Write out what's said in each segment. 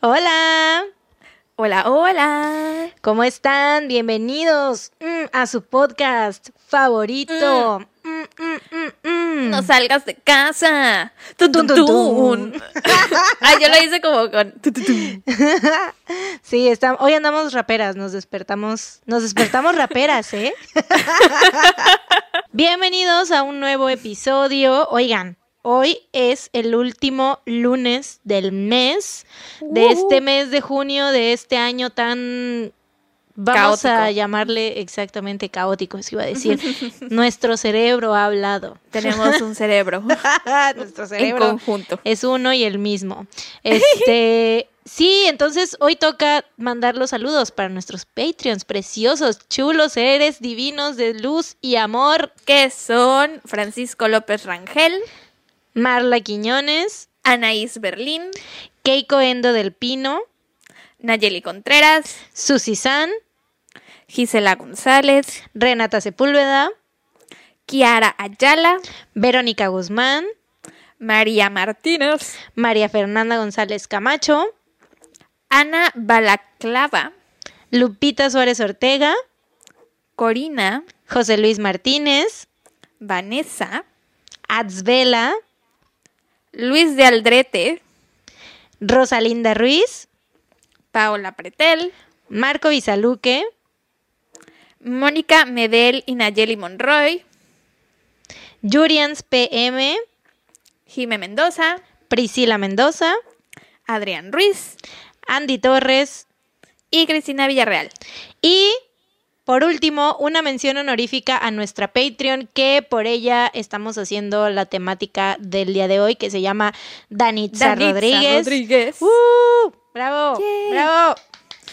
Hola. Hola, hola. ¿Cómo están? Bienvenidos mm, a su podcast favorito. Mm, mm, No salgas de casa. Tun. Ay, yo lo hice como con. Sí, está- hoy andamos raperas, nos despertamos, nos despertamos raperas, ¿eh? Bienvenidos a un nuevo episodio. Oigan, hoy es el último lunes del mes, de este mes de junio, de este año tan... Vamos a llamarle exactamente caótico, eso iba a decir. Nuestro cerebro ha hablado. Tenemos un cerebro Nuestro en cerebro conjunto. es uno y el mismo. Este, sí, entonces hoy toca mandar los saludos para nuestros Patreons preciosos, chulos, seres divinos de luz y amor. Que son Francisco López Rangel, Marla Quiñones, Anaís Berlín, Keiko Endo del Pino, Nayeli Contreras, Susi San, Gisela González, Renata Sepúlveda, Kiara Ayala, Verónica Guzmán, María Martínez, María Fernanda González Camacho, Ana Balaclava, Lupita Suárez Ortega, Corina, José Luis Martínez, Vanessa, Atzvela, Luis de Aldrete, Rosalinda Ruiz, Paola Pretel, Marco Bisaluque, Mónica Medel y Nayeli Monroy, Jurians PM, Jime Mendoza, Priscila Mendoza, Adrián Ruiz Andy Torres y Cristina Villarreal. y, por último, una mención honorífica a nuestra Patreon que por ella estamos haciendo la temática del día de hoy que se llama Danitza, Danitza Rodríguez. Rodríguez. ¡Uh! ¡Bravo! ¡Bravo!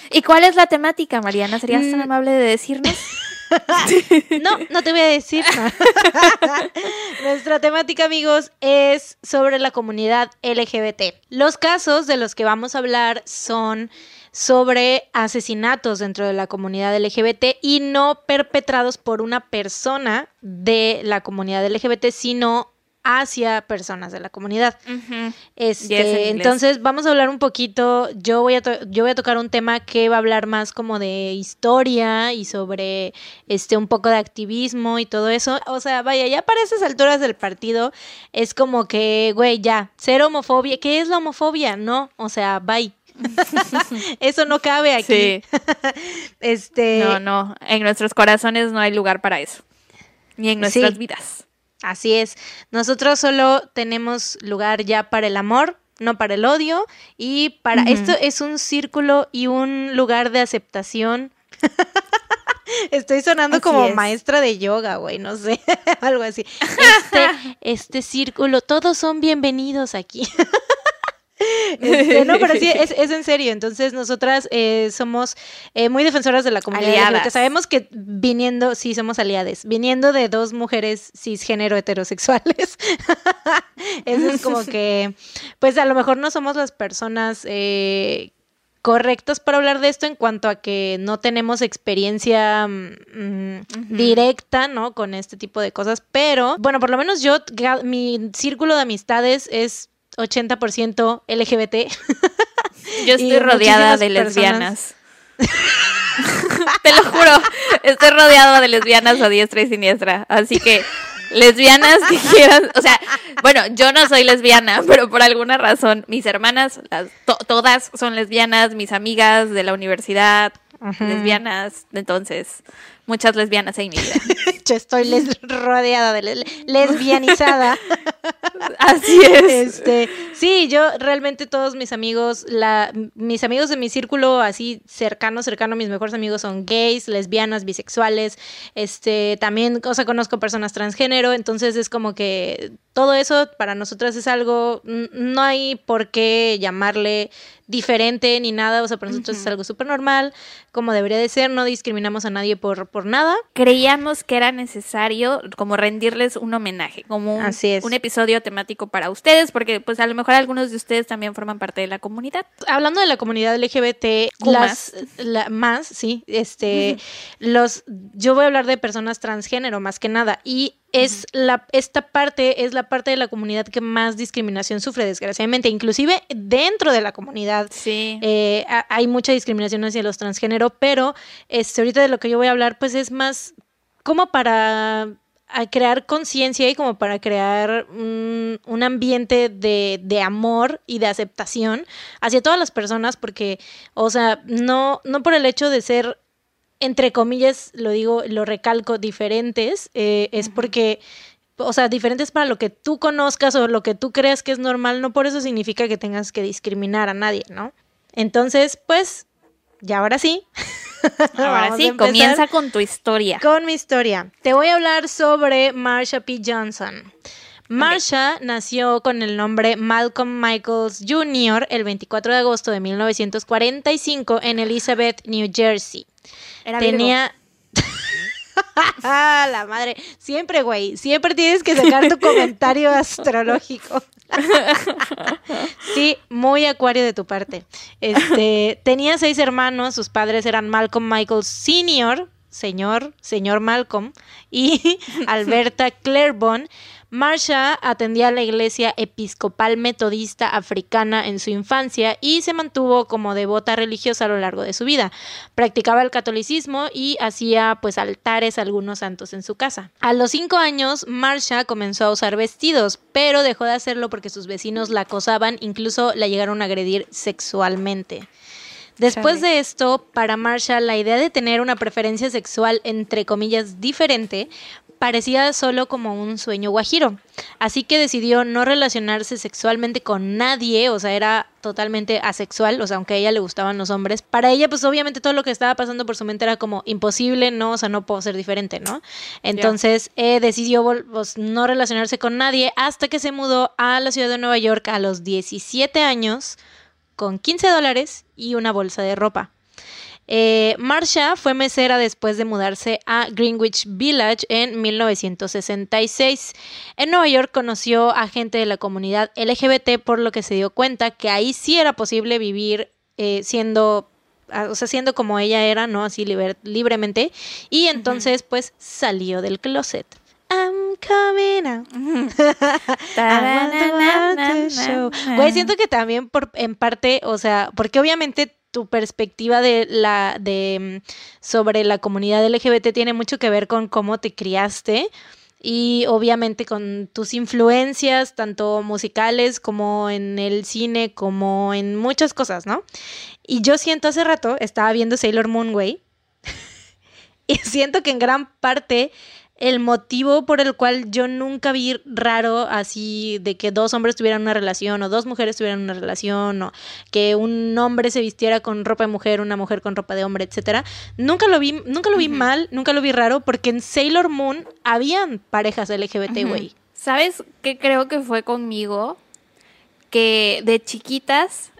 ¿Y cuál es la temática, Mariana? ¿Serías tan Mm. amable de decirnos? No, no te voy a decir. Nuestra temática, amigos, es sobre la comunidad LGBT. Los casos de los que vamos a hablar son sobre asesinatos dentro de la comunidad LGBT y no perpetrados por una persona de la comunidad LGBT, sino hacia personas de la comunidad. Este, Yes, en inglés. entonces vamos a hablar un poquito, yo voy a yo voy a tocar un tema que va a hablar más como de historia y sobre este un poco de activismo y todo eso. O sea, vaya, ya para esas alturas del partido es como que, güey, ya, ser homofobia, ¿qué es la homofobia? No, o sea, bye. eso no cabe aquí. Sí. Este, No, no. En nuestros corazones no hay lugar para eso. Ni en nuestras Sí. vidas. Así es. Nosotros solo tenemos lugar ya para el amor, no para el odio. Y para esto es un círculo y un lugar de aceptación. Estoy sonando Así como es. maestra de yoga, güey, no sé, algo así. Este, este círculo, todos son bienvenidos aquí. Este, no, pero sí, es, es en serio. Entonces, nosotras eh, somos eh, muy defensoras de la comunidad. LGBT. Sabemos que viniendo, sí, somos aliades, viniendo de dos mujeres cisgénero heterosexuales, eso es como que, pues a lo mejor no somos las personas eh, correctas para hablar de esto en cuanto a que no tenemos experiencia mm, directa, ¿no? Con este tipo de cosas, pero bueno, por lo menos yo, mi círculo de amistades es 80% LGBT. Yo estoy rodeada de lesbianas. Te lo juro. Estoy rodeada de lesbianas a diestra y siniestra. Así que, lesbianas que quieran. O sea, bueno, yo no soy lesbiana, pero por alguna razón, mis hermanas, las, to- todas son lesbianas, mis amigas de la universidad, lesbianas. Entonces, muchas lesbianas en mi vida. Yo estoy les- rodeada de le- lesbianizada. Así es. Este, sí, yo realmente todos mis amigos, la, mis amigos de mi círculo así cercano, cercano, mis mejores amigos son gays, lesbianas, bisexuales, este, también, o sea, conozco personas transgénero, entonces es como que todo eso para nosotras es algo, no hay por qué llamarle diferente ni nada, o sea, para nosotros es algo súper normal, como debería de ser, no discriminamos a nadie por, por nada. Creíamos que era necesario como rendirles un homenaje, como un, Así es. un episodio temático para ustedes, porque pues a lo mejor algunos de ustedes también forman parte de la comunidad. hablando de la comunidad LGBT, las la- más, sí, este, los, yo voy a hablar de personas transgénero más que nada y es la, esta parte es la parte de la comunidad que más discriminación sufre, desgraciadamente. Inclusive dentro de la comunidad Sí. eh, ha- hay mucha discriminación hacia los transgénero, pero este, ahorita de lo que yo voy a hablar, pues es más como para a crear conciencia y como para crear un, un ambiente de, de amor y de aceptación hacia todas las personas, porque, o sea, no, no por el hecho de ser entre comillas, lo digo, lo recalco, diferentes, eh, es porque, o sea, diferentes para lo que tú conozcas o lo que tú creas que es normal, no por eso significa que tengas que discriminar a nadie, ¿no? Entonces, pues, ya ahora sí. Ahora sí, comienza con tu historia. con mi historia. Te voy a hablar sobre Marsha P. Johnson. Marsha nació con el nombre Malcolm Michaels Jr. el 24 de agosto de 1945 en Elizabeth, New Jersey. Era. Tenía. Ah, la madre. Siempre, güey. Siempre tienes que sacar tu comentario astrológico. sí, muy acuario de tu parte. Este, tenía seis hermanos. Sus padres eran Malcolm Michael Sr., señor, señor Malcolm, y Alberta Claiborne. Marsha atendía a la iglesia episcopal metodista africana en su infancia y se mantuvo como devota religiosa a lo largo de su vida. Practicaba el catolicismo y hacía pues altares a algunos santos en su casa. A los cinco años, Marsha comenzó a usar vestidos, pero dejó de hacerlo porque sus vecinos la acosaban, incluso la llegaron a agredir sexualmente. Después de esto, para Marsha, la idea de tener una preferencia sexual, entre comillas, diferente, parecía solo como un sueño guajiro. Así que decidió no relacionarse sexualmente con nadie, o sea, era totalmente asexual, o sea, aunque a ella le gustaban los hombres. Para ella, pues obviamente todo lo que estaba pasando por su mente era como imposible, ¿no? O sea, no puedo ser diferente, ¿no? Entonces eh, decidió pues, no relacionarse con nadie hasta que se mudó a la ciudad de Nueva York a los 17 años con 15 dólares y una bolsa de ropa. Eh, Marsha fue mesera después de mudarse a Greenwich Village en 1966. En Nueva York conoció a gente de la comunidad LGBT, por lo que se dio cuenta que ahí sí era posible vivir eh, siendo, ah, o sea, siendo como ella era, ¿no? Así liber- libremente. Y entonces, pues, salió del closet. I'm coming out. Güey, siento que también por en parte, o sea, porque obviamente tu perspectiva de la de mm, sobre la comunidad LGBT tiene mucho que ver con cómo te criaste y obviamente con tus influencias tanto musicales como en el cine como en muchas cosas, ¿no? Y yo siento hace rato estaba viendo Sailor Moon, güey. y siento que en gran parte el motivo por el cual yo nunca vi raro así de que dos hombres tuvieran una relación o dos mujeres tuvieran una relación o que un hombre se vistiera con ropa de mujer, una mujer con ropa de hombre, etcétera. Nunca lo vi, nunca lo vi mal, nunca lo vi raro porque en Sailor Moon habían parejas LGBT, güey. ¿Sabes qué creo que fue conmigo? Que de chiquitas,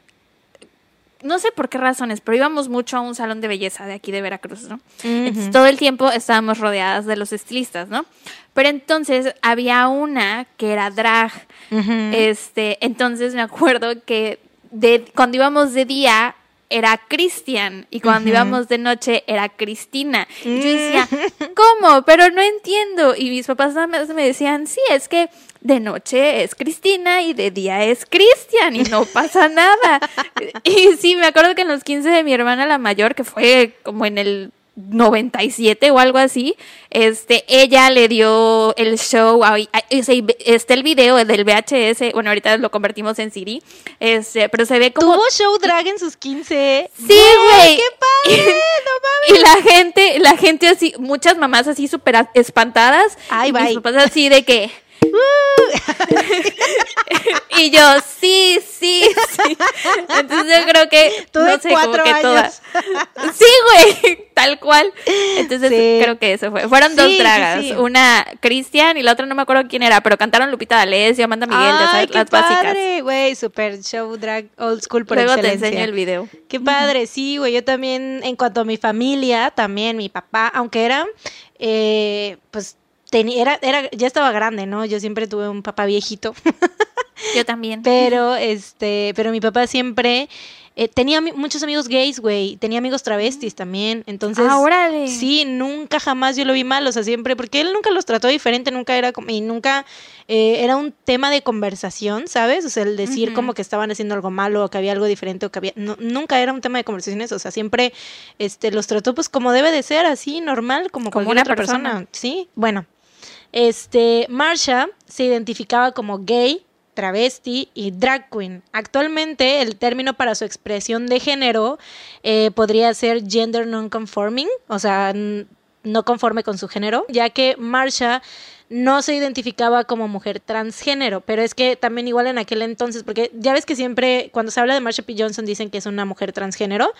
no sé por qué razones, pero íbamos mucho a un salón de belleza de aquí de Veracruz, ¿no? Entonces todo el tiempo estábamos rodeadas de los estilistas, ¿no? Pero entonces había una que era drag. Este, entonces me acuerdo que de, cuando íbamos de día era Cristian y cuando íbamos de noche era Cristina. Y yo decía, ¿cómo? Pero no entiendo. Y mis papás nada más me decían, sí, es que de noche es Cristina y de día es Cristian y no pasa nada. y sí, me acuerdo que en los 15 de mi hermana la mayor, que fue como en el 97 o algo así, este, ella le dio el show, a- a- está el video del VHS, bueno, ahorita lo convertimos en CD, este, pero se ve como... Tuvo show drag en sus 15. Sí, güey. ¡Qué padre! no mames. Y la gente, la gente así, muchas mamás así súper espantadas. Ay, y bye. papás así de que... y yo, sí, sí, sí. Entonces yo creo que, no sé, como cuatro que años. todas. Sí, güey, tal cual. Entonces Sí. creo que eso fue. Fueron Sí, dos dragas, sí. una Cristian y la otra no me acuerdo quién era, pero cantaron Lupita D'Alessio, Amanda Miguel, ya Ay, sabes, qué las básicas. padre, güey, super show drag old school por Luego te enseño el video. Qué padre, sí, güey. Yo también, en cuanto a mi familia, también mi papá, aunque era, eh, pues, tenía, era, era, ya estaba grande, ¿no? Yo siempre tuve un papá viejito, Yo también. pero, este, pero mi papá siempre eh, tenía muchos amigos gays, güey, tenía amigos travestis también, entonces... Ah, órale. Sí, nunca jamás yo lo vi mal, o sea, siempre, porque él nunca los trató diferente, nunca era como, y nunca eh, era un tema de conversación, ¿sabes? O sea, el decir como que estaban haciendo algo malo o que había algo diferente o que había, nunca era un tema de conversaciones, o sea, siempre este, los trató pues como debe de ser, así, normal, como, como cualquier otra persona. persona. Sí, bueno. Este, Marsha se identificaba como gay, travesti y drag queen. Actualmente el término para su expresión de género eh, podría ser gender non-conforming, o sea, no conforme con su género, ya que Marsha no se identificaba como mujer transgénero, pero es que también igual en aquel entonces, porque ya ves que siempre cuando se habla de Marsha P. Johnson dicen que es una mujer transgénero,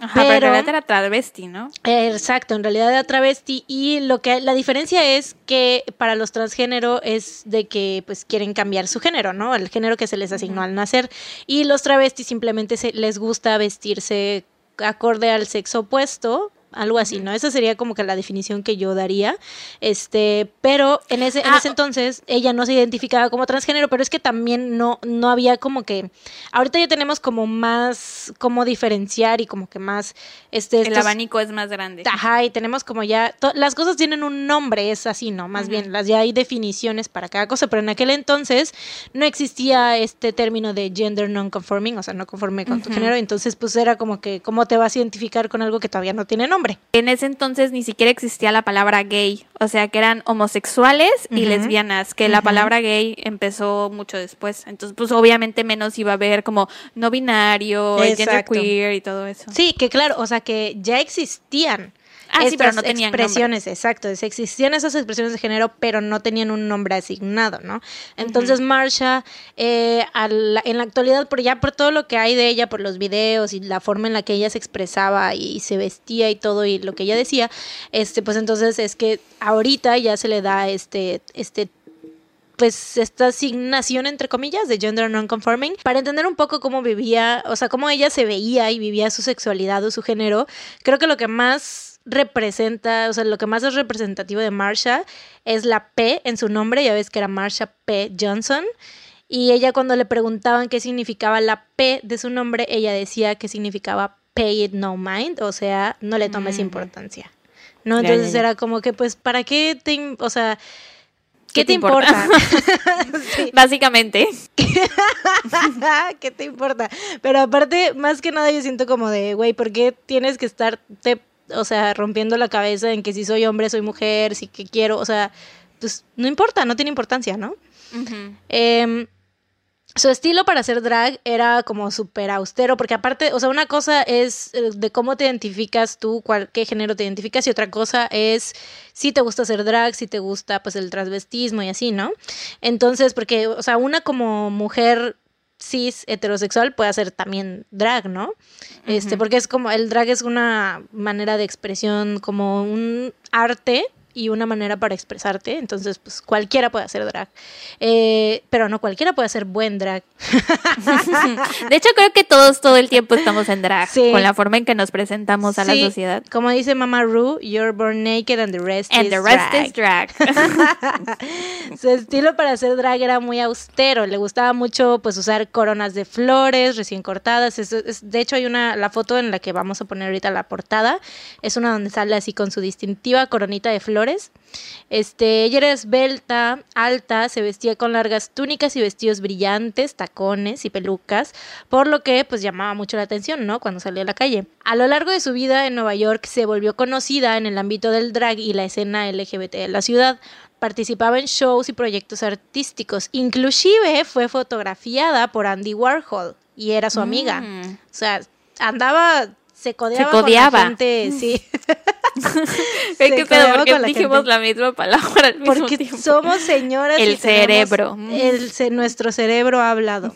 Ajá, pero, en realidad era travesti, ¿no? Exacto, en realidad era travesti y lo que la diferencia es que para los transgénero es de que pues quieren cambiar su género, ¿no? El género que se les asignó al nacer y los travestis simplemente se, les gusta vestirse acorde al sexo opuesto algo así, ¿no? Esa sería como que la definición que yo daría. Este, pero en ese, en ah, ese entonces ella no se identificaba como transgénero, pero es que también no, no había como que. Ahorita ya tenemos como más cómo diferenciar y como que más. Este, El abanico es más grande. Ajá, y tenemos como ya. Las cosas tienen un nombre, es así, ¿no? Más bien, las ya hay definiciones para cada cosa, pero en aquel entonces no existía este término de gender non-conforming, o sea, no conforme con tu género, entonces pues era como que, ¿cómo te vas a identificar con algo que todavía no tiene nombre? En ese entonces ni siquiera existía la palabra gay, o sea que eran homosexuales y lesbianas, que la palabra gay empezó mucho después. Entonces, pues obviamente menos iba a haber como no binario, gender queer y todo eso. Sí, que claro, o sea que ya existían Ah, sí, pero no tenían expresiones, exacto. Existían esas expresiones de género, pero no tenían un nombre asignado, ¿no? Entonces, Marsha, eh, en la actualidad, por ya por todo lo que hay de ella, por los videos y la forma en la que ella se expresaba y, se vestía y todo y lo que ella decía, este, pues entonces es que ahorita ya se le da este, este pues esta asignación entre comillas de gender non-conforming para entender un poco cómo vivía, o sea, cómo ella se veía y vivía su sexualidad o su género. Creo que lo que más representa, o sea, lo que más es representativo de Marsha es la P en su nombre, ya ves que era Marsha P. Johnson. Y ella cuando le preguntaban qué significaba la P de su nombre, ella decía que significaba pay it no mind, o sea, no le tomes mm. importancia. ¿No? Entonces era como que, pues, ¿para qué te, o sea, ¿Qué, te, importa? Básicamente. ¿Qué te importa? Pero aparte, más que nada yo siento como de, güey, ¿por qué tienes que estar o sea, rompiendo la cabeza en que si soy hombre, soy mujer, si que quiero, o sea, pues no importa, no tiene importancia, ¿no? Em, su estilo para hacer drag era como súper austero, porque aparte, o sea, una cosa es eh, de cómo te identificas tú, cuál, qué género te identificas, y otra cosa es si te gusta hacer drag, si te gusta pues el transvestismo y así, ¿no? Entonces, porque, o sea, una como mujer cis heterosexual puede hacer también drag, ¿no? Este, porque es como, el drag es una manera de expresión, como un arte y una manera para expresarte. Entonces, pues cualquiera puede hacer drag. Eh, pero no cualquiera puede hacer buen drag. de hecho, creo que todos todo el tiempo estamos en drag. Con la forma en que nos presentamos a la sociedad. Como dice Mama Ru, you're born naked and the rest and the rest is drag. Su estilo para hacer drag era muy austero. Le gustaba mucho pues usar coronas de flores recién cortadas. de hecho, hay una, la foto en la que vamos a poner ahorita la portada. Es una donde sale así con su distintiva coronita de flores este, ella era esbelta, alta, se vestía con largas túnicas y vestidos brillantes, tacones y pelucas, por lo que pues llamaba mucho la atención, ¿no? Cuando salía a la calle. A lo largo de su vida en Nueva York se volvió conocida en el ámbito del drag y la escena LGBT de la ciudad. Participaba en shows y proyectos artísticos. Inclusive fue fotografiada por Andy Warhol y era su amiga. Mm. O sea, andaba se codeaba, Con la gente, sí. ¿Qué pedo? Porque dijimos la, misma palabra Porque somos señoras. El cerebro. El, nuestro cerebro ha hablado.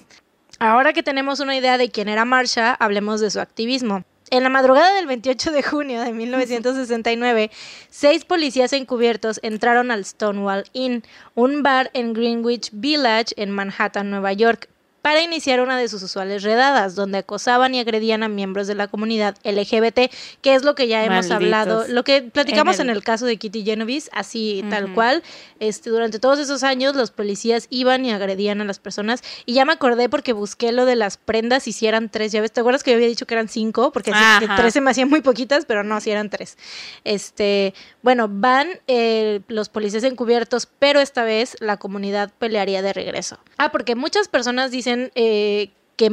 Ahora que tenemos una idea de quién era Marsha, hablemos de su activismo. En la madrugada del 28 de junio de 1969, seis policías encubiertos entraron al Stonewall Inn, un bar en Greenwich Village en Manhattan, Nueva York, para iniciar una de sus usuales redadas, donde acosaban y agredían a miembros de la comunidad LGBT, que es lo que ya hemos Malditos. hablado, lo que platicamos En en el- caso de Kitty Genovese, así tal cual. Este, durante todos esos años los policías iban y agredían a las personas. Y ya me acordé porque busqué lo de las prendas y si eran tres llaves. ¿Te acuerdas que yo había dicho que eran cinco? Porque así tres se me hacían muy poquitas, pero no, si eran tres. Este, bueno, van eh, los policías encubiertos, pero esta vez la comunidad pelearía de regreso. Ah, porque muchas personas dicen eh, que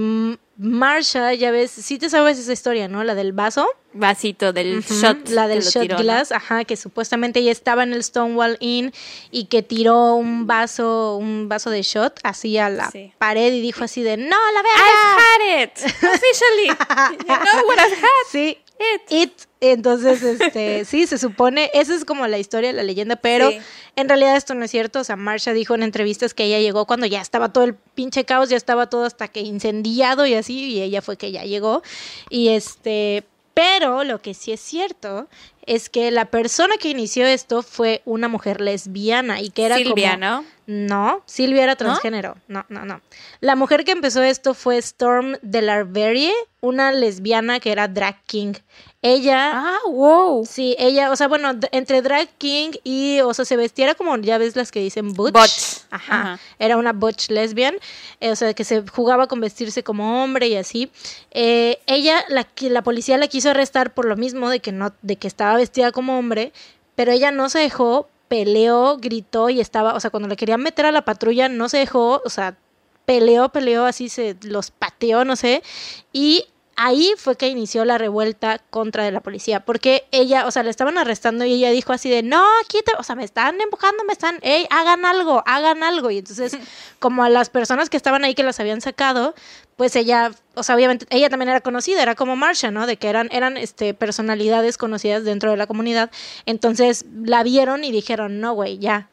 Marsha, ya ves, sí te sabes esa historia, ¿no? La del vaso. Vasito del Ujú, shot. La del shot tiró, ¿no? glass, ajá, que supuestamente ella estaba en el Stonewall Inn y que tiró un vaso, un vaso de shot así a la Sí. pared y dijo así de no, la verga. I've had it officially. You know what I've had. Sí, It. It. Entonces, este, sí, se supone, esa es como la historia, la leyenda, pero Sí. en realidad esto no es cierto. O sea, Marsha dijo en entrevistas que ella llegó cuando ya estaba todo el pinche caos, ya estaba todo hasta que incendiado y así, y ella fue que ya llegó. Y este, pero lo que sí es cierto es que la persona que inició esto fue una mujer lesbiana y que era Silvia, como... ¿no? No, Silvia era transgénero. No, no, no. La mujer que empezó esto fue Storm de Larverie, una lesbiana que era drag king. Ella, Ah, wow. sí, ella, o sea, bueno, entre drag king y, o sea, se vestía era como, ya ves las que dicen butch. Butch. Ajá. Ajá. Era una butch lesbian, eh, o sea, que se jugaba con vestirse como hombre y así. Eh, ella, la, la policía la quiso arrestar por lo mismo de que no, de que estaba vestida como hombre, pero ella no se dejó, peleó, gritó y estaba, o sea, cuando le querían meter a la patrulla no se dejó, o sea, peleó, peleó, así se los pateó, no sé, y ahí fue que inició la revuelta contra de la policía, porque ella, o sea, le estaban arrestando y ella dijo así de, no, quita, o sea, me están empujando, me están, hey, hagan algo, hagan algo, y entonces, como a las personas que estaban ahí que las habían sacado, pues ella, o sea, obviamente, ella también era conocida, era como Marsha, ¿no? De que eran, eran, este, personalidades conocidas dentro de la comunidad, entonces la vieron y dijeron, no, güey, ya,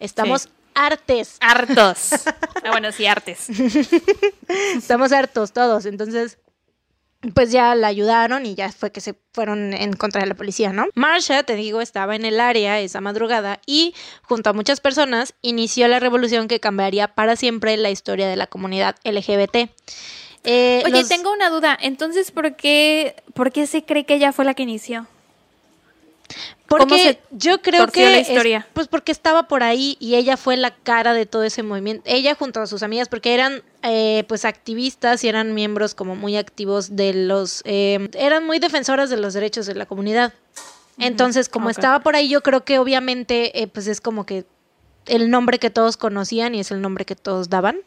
estamos Sí. artes, Hartos. Ah, bueno, sí, artes. estamos hartos todos, entonces pues ya la ayudaron y ya fue que se fueron en contra de la policía, ¿no? Marsha, te digo, estaba en el área esa madrugada y junto a muchas personas inició la revolución que cambiaría para siempre la historia de la comunidad LGBT. Eh, Oye, los- tengo una duda. Entonces, ¿por qué, ¿por qué se cree que ella fue la que inició? Porque ¿Cómo se yo creo que la es- historia? pues porque estaba por ahí y ella fue la cara de todo ese movimiento. Ella junto a sus amigas, porque eran eh, pues activistas y eran miembros como muy activos de los, eh, eran muy defensoras de los derechos de la comunidad. Entonces, como estaba por ahí, yo creo que obviamente eh, pues es como que el nombre que todos conocían y es el nombre que todos daban.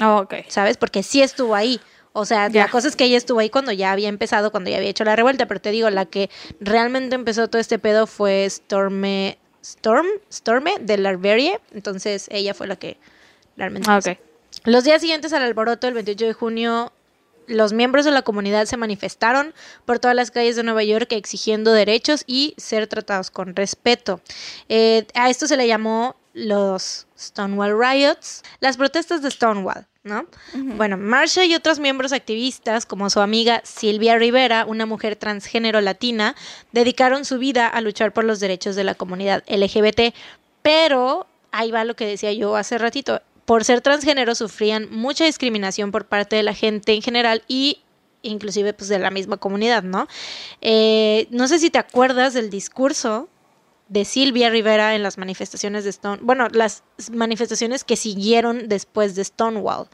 Oh, ok. ¿sabes? Porque sí estuvo ahí. O sea, la cosa es que ella estuvo ahí cuando ya había empezado, cuando ya había hecho la revuelta, pero te digo, la que realmente empezó todo este pedo fue Storme, Storm, Storme de Larverie, entonces ella fue la que realmente... Ah, empezó. ok. Los días siguientes al alboroto, el 28 de junio, los miembros de la comunidad se manifestaron por todas las calles de Nueva York exigiendo derechos y ser tratados con respeto. Eh, a esto se le llamó los Stonewall Riots, las protestas de Stonewall. ¿No? Bueno, Marsha y otros miembros activistas, como su amiga Silvia Rivera, una mujer transgénero latina, dedicaron su vida a luchar por los derechos de la comunidad LGBT. Pero ahí va lo que decía yo hace ratito. Por ser transgénero sufrían mucha discriminación por parte de la gente en general y inclusive pues de la misma comunidad, ¿no? Eh, no sé si te acuerdas del discurso de Silvia Rivera en las manifestaciones de Stone, bueno, las manifestaciones que siguieron después de Stonewall.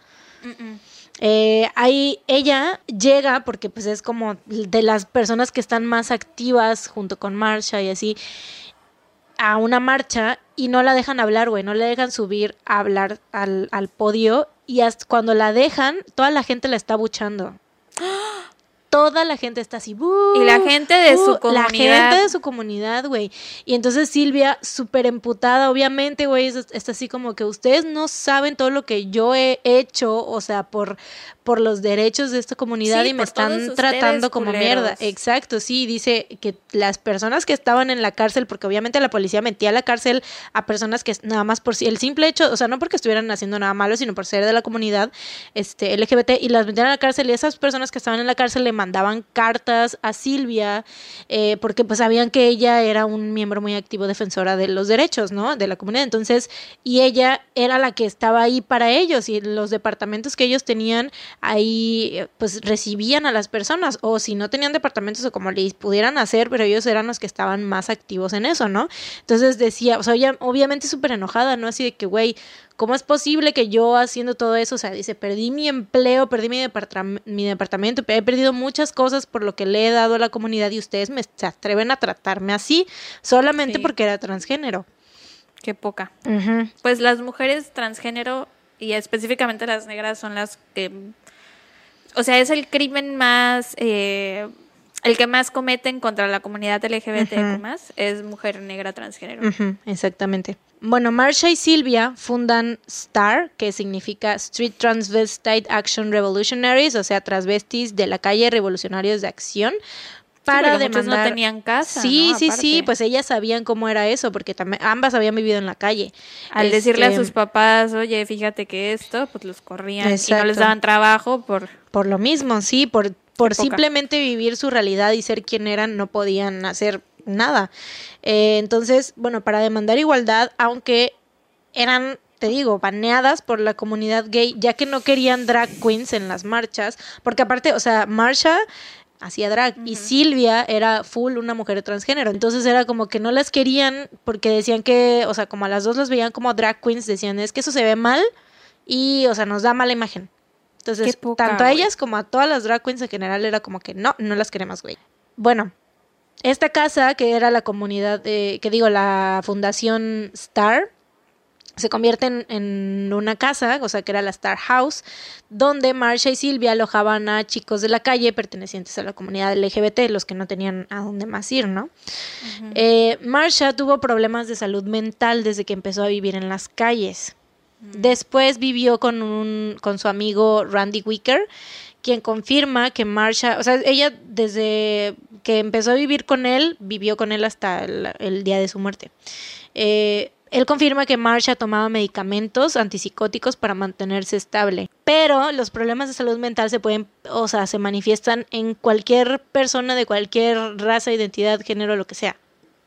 Eh, ahí ella llega porque pues es como de las personas que están más activas junto con Marsha y así a una marcha y no la dejan hablar, güey, no le dejan subir a hablar al, al podio y hasta cuando la dejan, toda la gente la está buchando. Toda la gente está así. "Bú, Y la gente de su bú", comunidad. La gente de su comunidad, güey. Y entonces Silvia, súper emputada, obviamente, güey, es- está así como que ustedes no saben todo lo que yo he hecho, o sea, por, por los derechos de esta comunidad Sí, y me están tratando como culeros. mierda. Exacto, sí, dice que las personas que estaban en la cárcel, porque obviamente la policía metía a la cárcel a personas que nada más por si- el simple hecho, o sea, no porque estuvieran haciendo nada malo, sino por ser de la comunidad este, LGBT, y las metían a la cárcel y esas personas que estaban en la cárcel le mandaban cartas a Silvia eh, porque pues sabían que ella era un miembro muy activo defensora de los derechos, ¿no? De la comunidad. Entonces, y ella era la que estaba ahí para ellos y los departamentos que ellos tenían ahí pues recibían a las personas o si no tenían departamentos o como les pudieran hacer, pero ellos eran los que estaban más activos en eso, ¿no? Entonces decía, o sea, ella obviamente súper enojada, ¿no? Así de que, güey, ¿cómo es posible que yo haciendo todo eso, o sea, dice, perdí mi empleo, perdí mi, mi departamento, he perdido muchas cosas por lo que le he dado a la comunidad y ustedes me, se atreven a tratarme así solamente porque era transgénero? Qué poca. Pues las mujeres transgénero y específicamente las negras son las que, o sea, es el crimen más... Eh, el que más cometen contra la comunidad LGBT más es mujer negra transgénero. exactamente. Bueno, Marsha y Silvia fundan STAR, que significa Street Transvestite Action Revolutionaries, o sea, transvestis de la calle revolucionarios de acción, para demandar. no tenían casa. Sí, sí, sí, pues ellas sabían cómo era eso, porque también ambas habían vivido en la calle. Al decirle a este, sus papás, oye, fíjate que esto, pues los corrían y no les daban trabajo por. Por lo mismo, sí, por, por simplemente vivir su realidad y ser quien eran, no podían hacer nada. Eh, entonces, bueno, para demandar igualdad, aunque eran te digo, baneadas por la comunidad gay, ya que no querían drag queens en las marchas, porque aparte, o sea, Marsha hacía drag y Silvia era full una mujer transgénero. Entonces era como que no las querían porque decían que, o sea, como a las dos las veían como drag queens, decían, es que eso se ve mal y, o sea, nos da mala imagen. Entonces, tanto a ellas como a todas las drag queens en general era como que no, no las queremos, güey. Bueno, esta casa, que era la comunidad, de, que digo, la fundación Star, se convierte en, una casa, o sea que era la Star House, donde Marsha y Silvia alojaban a chicos de la calle pertenecientes a la comunidad LGBT, los que no tenían a dónde más ir, ¿no? Eh, Marsha tuvo problemas de salud mental desde que empezó a vivir en las calles. Después vivió con, un, con su amigo Randy Wicker, quien confirma que Marsha, o sea, ella desde que empezó a vivir con él, vivió con él hasta el, día de su muerte. Eh, él confirma que Marsha tomaba medicamentos antipsicóticos para mantenerse estable, pero los problemas de salud mental se pueden, o sea, se manifiestan en cualquier persona de cualquier raza, identidad, género, lo que sea.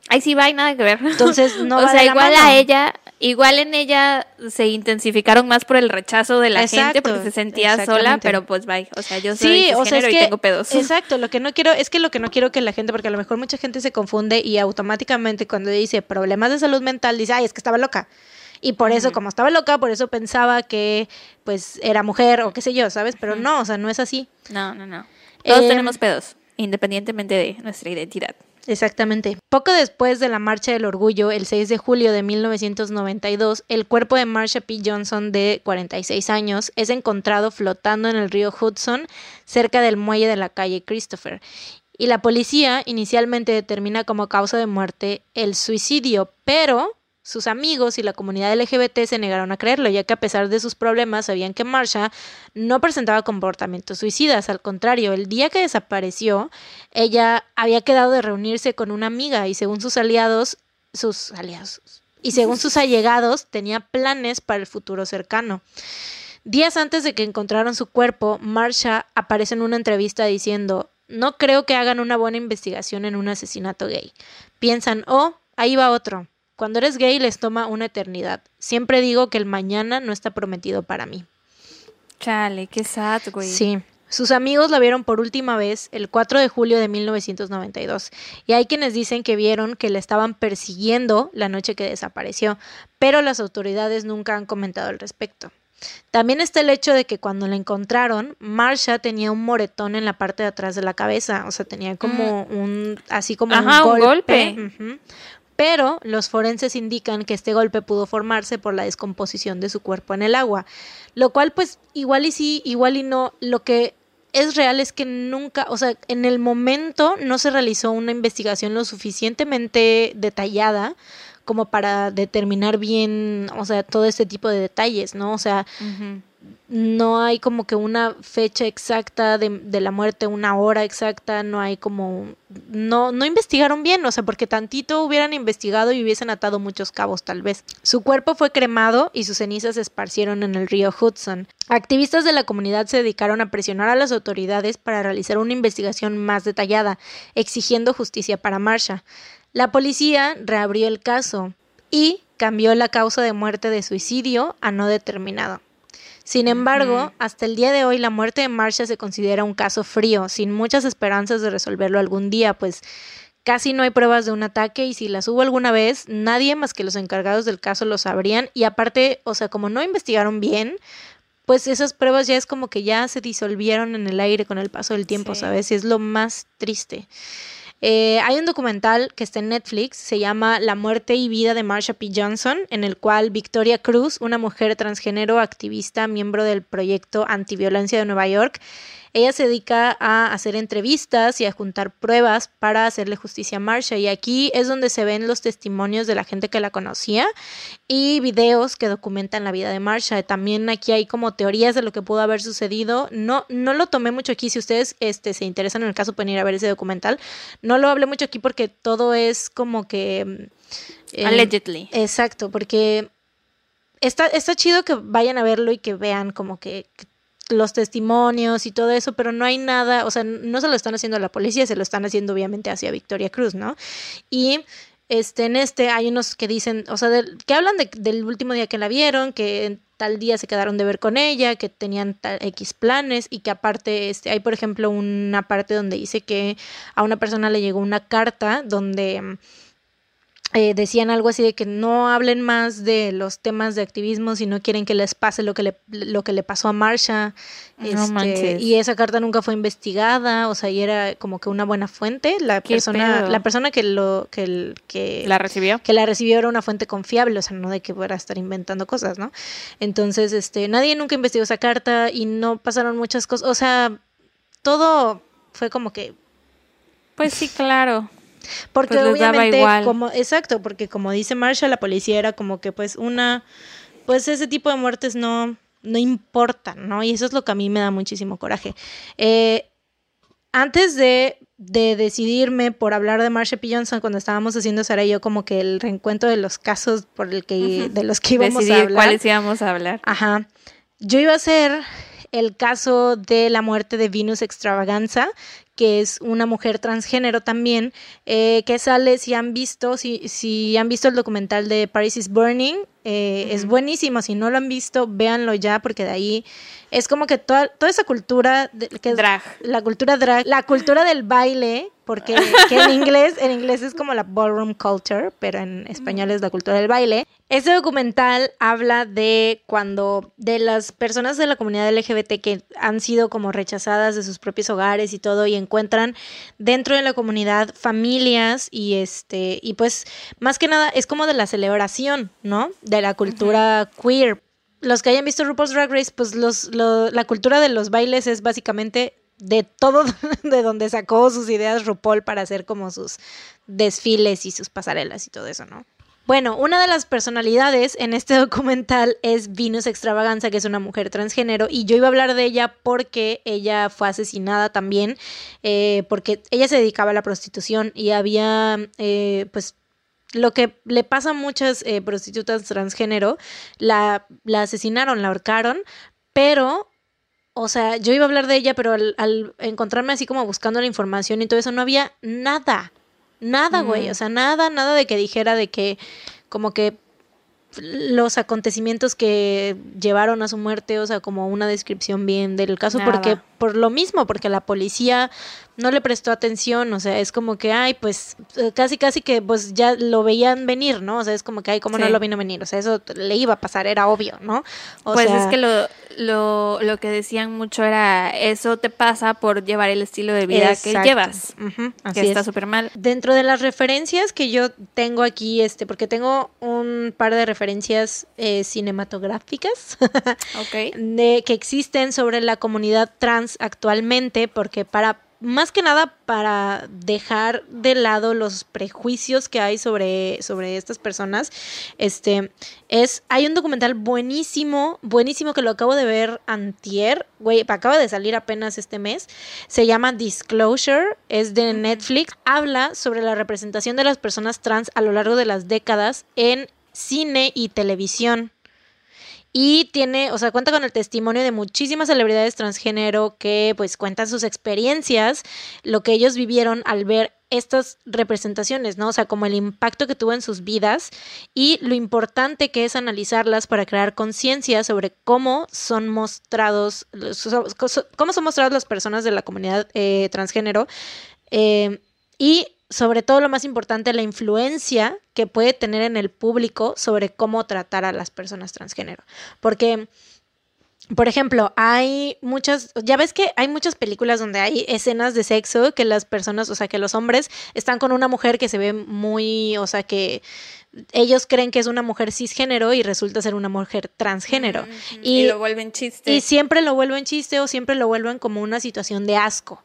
Ahí sí va, hay nada que ver. Entonces, no O sea, igual a ella, igual en ella se intensificaron más por el rechazo de la gente porque se sentía sola, pero pues bye. O sea, yo soy sí, o sea, es que, y tengo pedos. Exacto, lo que no quiero, es que lo que no quiero que la gente, porque a lo mejor mucha gente se confunde y automáticamente cuando dice problemas de salud mental, dice, ay, es que estaba loca. Y por eso, como estaba loca, por eso pensaba que pues era mujer o qué sé yo, ¿sabes? Pero no, o sea, no es así. No, no, no. Todos em, tenemos pedos, independientemente de nuestra identidad. Exactamente. Poco después de la Marcha del Orgullo, el 6 de julio de 1992, el cuerpo de Marsha P. Johnson, de 46 años, es encontrado flotando en el río Hudson, cerca del muelle de la calle Christopher. Y la policía inicialmente determina como causa de muerte el suicidio, pero sus amigos y la comunidad LGBT se negaron a creerlo, ya que a pesar de sus problemas sabían que Marsha no presentaba comportamientos suicidas. Al contrario, el día que desapareció, ella había quedado de reunirse con una amiga y según sus aliados, sus aliados, y según sus allegados, tenía planes para el futuro cercano. Días antes de que encontraron su cuerpo, Marsha aparece en una entrevista diciendo, no creo que hagan una buena investigación en un asesinato gay. Piensan, oh, ahí va otro. Cuando eres gay les toma una eternidad. Siempre digo que el mañana no está prometido para mí. Chale, qué sad, güey. Sí. Sus amigos la vieron por última vez el 4 de julio de 1992 y hay quienes dicen que vieron que le estaban persiguiendo la noche que desapareció, pero las autoridades nunca han comentado al respecto. También está el hecho de que cuando la encontraron, Marsha tenía un moretón en la parte de atrás de la cabeza, o sea, tenía como mm. un, así como un golpe, pero los forenses indican que este golpe pudo formarse por la descomposición de su cuerpo en el agua, lo cual pues igual y sí, igual y no, lo que es real es que nunca, o sea, en el momento no se realizó una investigación lo suficientemente detallada como para determinar bien, o sea, todo este tipo de detalles, ¿no? O sea, no hay como que una fecha exacta de, la muerte, una hora exacta, no hay como, no, no investigaron bien, o sea, porque tantito hubieran investigado y hubiesen atado muchos cabos tal vez. Su cuerpo fue cremado y sus cenizas se esparcieron en el río Hudson. Activistas de la comunidad se dedicaron a presionar a las autoridades para realizar una investigación más detallada, exigiendo justicia para Marsha. La policía reabrió el caso y cambió la causa de muerte de suicidio a no determinado. Sin embargo, hasta el día de hoy la muerte de Marsha se considera un caso frío, sin muchas esperanzas de resolverlo algún día, pues casi no hay pruebas de un ataque y si las hubo alguna vez, nadie más que los encargados del caso lo sabrían y aparte, o sea, como no investigaron bien, pues esas pruebas ya es como que ya se disolvieron en el aire con el paso del tiempo, ¿sabes? Y es lo más triste. Eh, hay un documental que está en Netflix, se llama La muerte y vida de Marsha P. Johnson, en el cual Victoria Cruz, una mujer transgénero activista, miembro del proyecto Antiviolencia de Nueva York, ella se dedica a hacer entrevistas y a juntar pruebas para hacerle justicia a Marsha. Y aquí es donde se ven los testimonios de la gente que la conocía y videos que documentan la vida de Marsha. También aquí hay como teorías de lo que pudo haber sucedido. No, no lo tomé mucho aquí. Si ustedes este, se interesan en el caso, pueden ir a ver ese documental. No lo hablé mucho aquí porque todo es como que... Eh, Allegedly. Exacto, porque está, está chido que vayan a verlo y que vean como que los testimonios y todo eso, pero no hay nada, o sea, no se lo están haciendo a la policía, se lo están haciendo obviamente hacia Victoria Cruz, ¿no? Y este, en este hay unos que dicen, o sea, que hablan del último día que la vieron, que tal día se quedaron de ver con ella, que tenían X planes y que aparte este, hay, por ejemplo, una parte donde dice que a una persona le llegó una carta donde eh, decían algo así de que no hablen más de los temas de activismo si no quieren que les pase lo que le, lo que le pasó a Marsha. Este, y esa carta nunca fue investigada, o sea, y era como que una buena fuente. La persona, la persona que lo, que, que la recibió. Que la recibió era una fuente confiable, o sea, no de que fuera a estar inventando cosas, ¿no? Entonces, este, nadie nunca investigó esa carta y no pasaron muchas cosas. O sea, todo fue como que. Pues sí, claro. Porque pues obviamente, como, exacto, porque como dice Marsha, la policía era como que pues una, pues ese tipo de muertes no, no importan, ¿no? Y eso es lo que a mí me da muchísimo coraje. Eh, antes de, de, decidirme por hablar de Marsha P. Johnson, cuando estábamos haciendo Sara y yo como que el reencuentro de los casos por el que, de los que íbamos a hablar. cuáles íbamos a hablar. Ajá. Yo iba a hacer el caso de la muerte de Venus Extravaganza, que es una mujer transgénero también, eh, que sale, si han visto, si, si han visto el documental de Paris is Burning, eh, es buenísimo, si no lo han visto, véanlo ya, porque de ahí es como que toda, toda esa cultura, que drag. la cultura drag, la cultura del baile, porque en inglés, en inglés es como la ballroom culture, pero en español es la cultura del baile. Este documental habla de cuando de las personas de la comunidad LGBT que han sido como rechazadas de sus propios hogares y todo y encuentran dentro de la comunidad familias y este y pues más que nada es como de la celebración, ¿no? De la cultura queer. Los que hayan visto RuPaul's Drag Race, pues los, la cultura de los bailes es básicamente de todo de donde sacó sus ideas RuPaul para hacer como sus desfiles y sus pasarelas y todo eso, ¿no? Bueno, una de las personalidades en este documental es Venus Extravaganza, que es una mujer transgénero, y yo iba a hablar de ella porque ella fue asesinada también, eh, porque ella se dedicaba a la prostitución y había, eh, pues, lo que le pasa a muchas eh, prostitutas transgénero, la, la asesinaron, la ahorcaron, pero o sea, yo iba a hablar de ella, pero al, encontrarme así como buscando la información y todo eso, no había nada. Nada, güey. Mm. O sea, nada, nada de que dijera de que como que los acontecimientos que llevaron a su muerte, o sea, como una descripción bien del caso, porque por lo mismo, porque la policía no le prestó atención, o sea, es como que, ay, pues eh, casi, casi que pues ya lo veían venir, ¿no? O sea, es como que, ay, ¿cómo no lo vino a venir? O sea, eso le iba a pasar, era obvio, ¿no? pues es que lo, lo, lo, que decían mucho era, eso te pasa por llevar el estilo de vida que llevas, así que está súper mal. Dentro de las referencias que yo tengo aquí, este, porque tengo un par de referencias eh, cinematográficas de, que existen sobre la comunidad trans actualmente, porque para más que nada para dejar de lado los prejuicios que hay sobre, sobre estas personas. Este es. Hay un documental buenísimo, buenísimo que lo acabo de ver antier. Güey, acaba de salir apenas este mes. Se llama Disclosure. Es de Netflix. Habla sobre la representación de las personas trans a lo largo de las décadas en cine y televisión. Y tiene, o sea, cuenta con el testimonio de muchísimas celebridades transgénero que pues cuentan sus experiencias, lo que ellos vivieron al ver estas representaciones, ¿no? O sea, como el impacto que tuvo en sus vidas y lo importante que es analizarlas para crear conciencia sobre cómo son mostrados, cómo son mostradas las personas de la comunidad eh, transgénero eh, y sobre todo lo más importante, la influencia que puede tener en el público sobre cómo tratar a las personas transgénero. Porque, por ejemplo, hay muchas, ya ves que hay muchas películas donde hay escenas de sexo que las personas, o sea, que los hombres están con una mujer que se ve muy, o sea, que ellos creen que es una mujer cisgénero y resulta ser una mujer transgénero. y, y, lo vuelven chiste. Y siempre lo vuelven chiste o siempre lo vuelven como una situación de asco.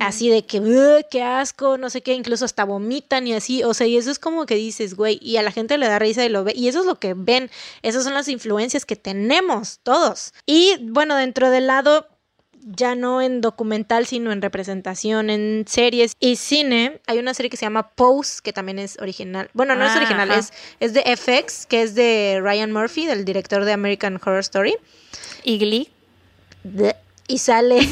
Así de que, qué asco, no sé qué, incluso hasta vomitan y así, o sea, y eso es como que dices, güey, y a la gente le da risa y lo ve, y eso es lo que ven, esas son las influencias que tenemos todos. Y bueno, dentro del lado ya no en documental, sino en representación, en series y cine. Hay una serie que se llama Pose, que también es original. Bueno, no es ah, original, es, es, de FX, que es de Ryan Murphy, del director de American Horror Story. Y Glee. Y sale.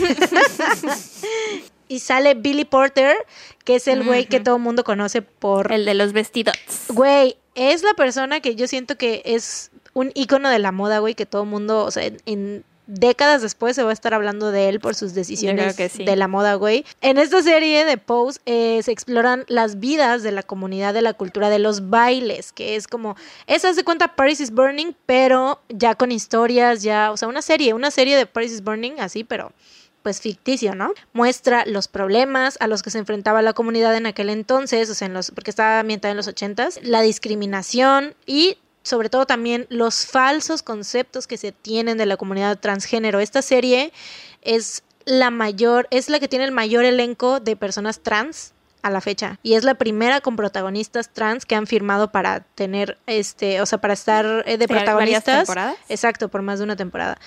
y sale Billy Porter, que es el güey que todo el mundo conoce por... El de los vestidos. Güey, es la persona que yo siento que es un ícono de la moda, güey, que todo el mundo, o sea, en, décadas después se va a estar hablando de él por sus decisiones de la moda, güey. En esta serie de Pose eh, se exploran las vidas de la comunidad de la cultura de los bailes, que es como, esa se cuenta Paris is Burning, pero ya con historias, ya, o sea, una serie, una serie de Paris is Burning, así, pero pues ficticio, ¿no? Muestra los problemas a los que se enfrentaba la comunidad en aquel entonces, o sea, en los, porque estaba ambientada en los ochentas, la discriminación y sobre todo también los falsos conceptos que se tienen de la comunidad transgénero. Esta serie es la mayor, es la que tiene el mayor elenco de personas trans a la fecha y es la primera con protagonistas trans que han firmado para tener este, o sea, para estar eh, de protagonistas. Exacto, por más de una temporada.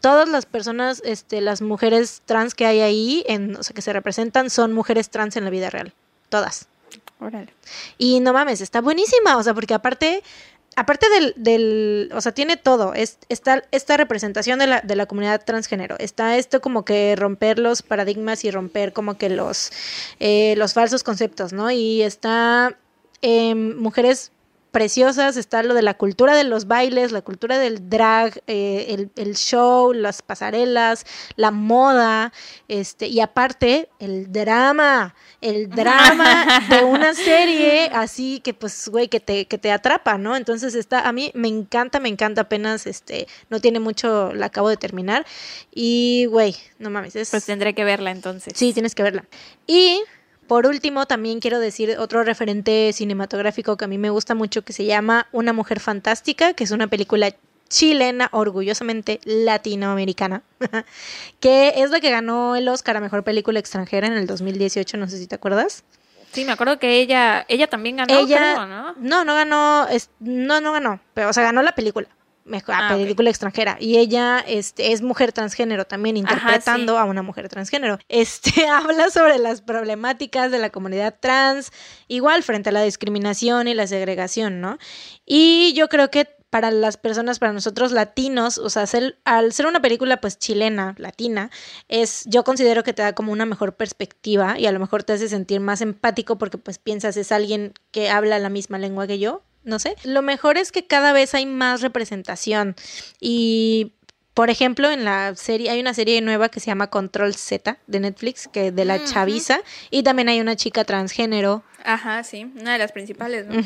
Todas las personas, este, las mujeres trans que hay ahí, en, o sea, que se representan, son mujeres trans en la vida real. Todas. Órale. Y no mames, está buenísima, o sea, porque aparte aparte del, o sea, tiene todo, es, está esta representación de la, de la comunidad transgénero, está esto como que romper los paradigmas y romper como que los, eh, los falsos conceptos, ¿no? Y está eh, mujeres preciosas, está lo de la cultura de los bailes, la cultura del drag, eh, el, el, show, las pasarelas, la moda, este, y aparte el drama, el drama de una serie así que pues, güey, que te, que te atrapa, ¿no? Entonces está, a mí me encanta, me encanta apenas, este, no tiene mucho, la acabo de terminar, y, güey, no mames, es... Pues tendré que verla entonces. Sí, tienes que verla. Y por último, también quiero decir otro referente cinematográfico que a mí me gusta mucho, que se llama Una Mujer Fantástica, que es una película chilena, orgullosamente latinoamericana, que es la que ganó el Oscar a Mejor Película Extranjera en el 2018, no sé si te acuerdas. Sí, me acuerdo que ella, ella también ganó, ella, ¿no? No, no ganó, no, no ganó, pero, o sea, ganó la película mejor, ah, película extranjera. Y ella este, es mujer transgénero también, interpretando a una mujer transgénero. Este habla sobre las problemáticas de la comunidad trans, igual frente a la discriminación y la segregación, ¿no? Y yo creo que para las personas, para nosotros latinos, o sea, al ser una película pues chilena, latina, es, yo considero que te da como una mejor perspectiva y a lo mejor te hace sentir más empático porque pues piensas es alguien que habla la misma lengua que yo, no sé. Lo mejor es que cada vez hay más representación y por ejemplo, en la serie hay una serie nueva que se llama Control Z de Netflix, que de la chaviza, y también hay una chica transgénero Ajá, sí, una de las principales, ¿no?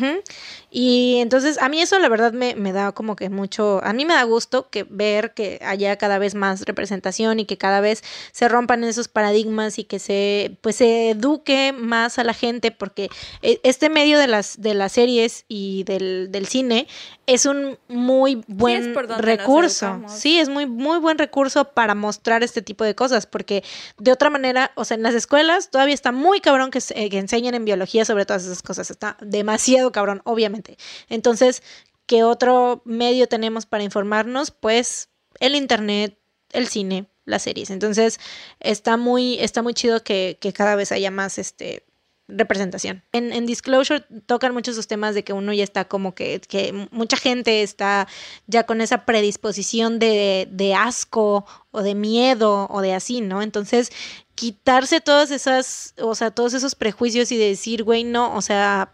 Y entonces a mí eso la verdad me, me, da como que mucho, a mí me da gusto que ver que haya cada vez más representación y que cada vez se rompan esos paradigmas y que se, pues se eduque más a la gente porque eh, este medio de las, de las series y del, del cine es un muy buen recurso. Sí, es muy muy, buen recurso para mostrar este tipo de cosas, porque de otra manera, o sea, en las escuelas todavía está muy cabrón que, que enseñen en biología sobre todas esas cosas, está demasiado cabrón, obviamente. Entonces, ¿qué otro medio tenemos para informarnos? Pues el Internet, el cine, las series. Entonces, está muy, está muy chido que cada vez haya más este representación. En, en, Disclosure tocan muchos esos temas de que uno ya está como que, que mucha gente está ya con esa predisposición de, de, asco o de miedo o de así, ¿no? Entonces, quitarse todas esas, o sea, todos esos prejuicios y decir, güey, no, o sea,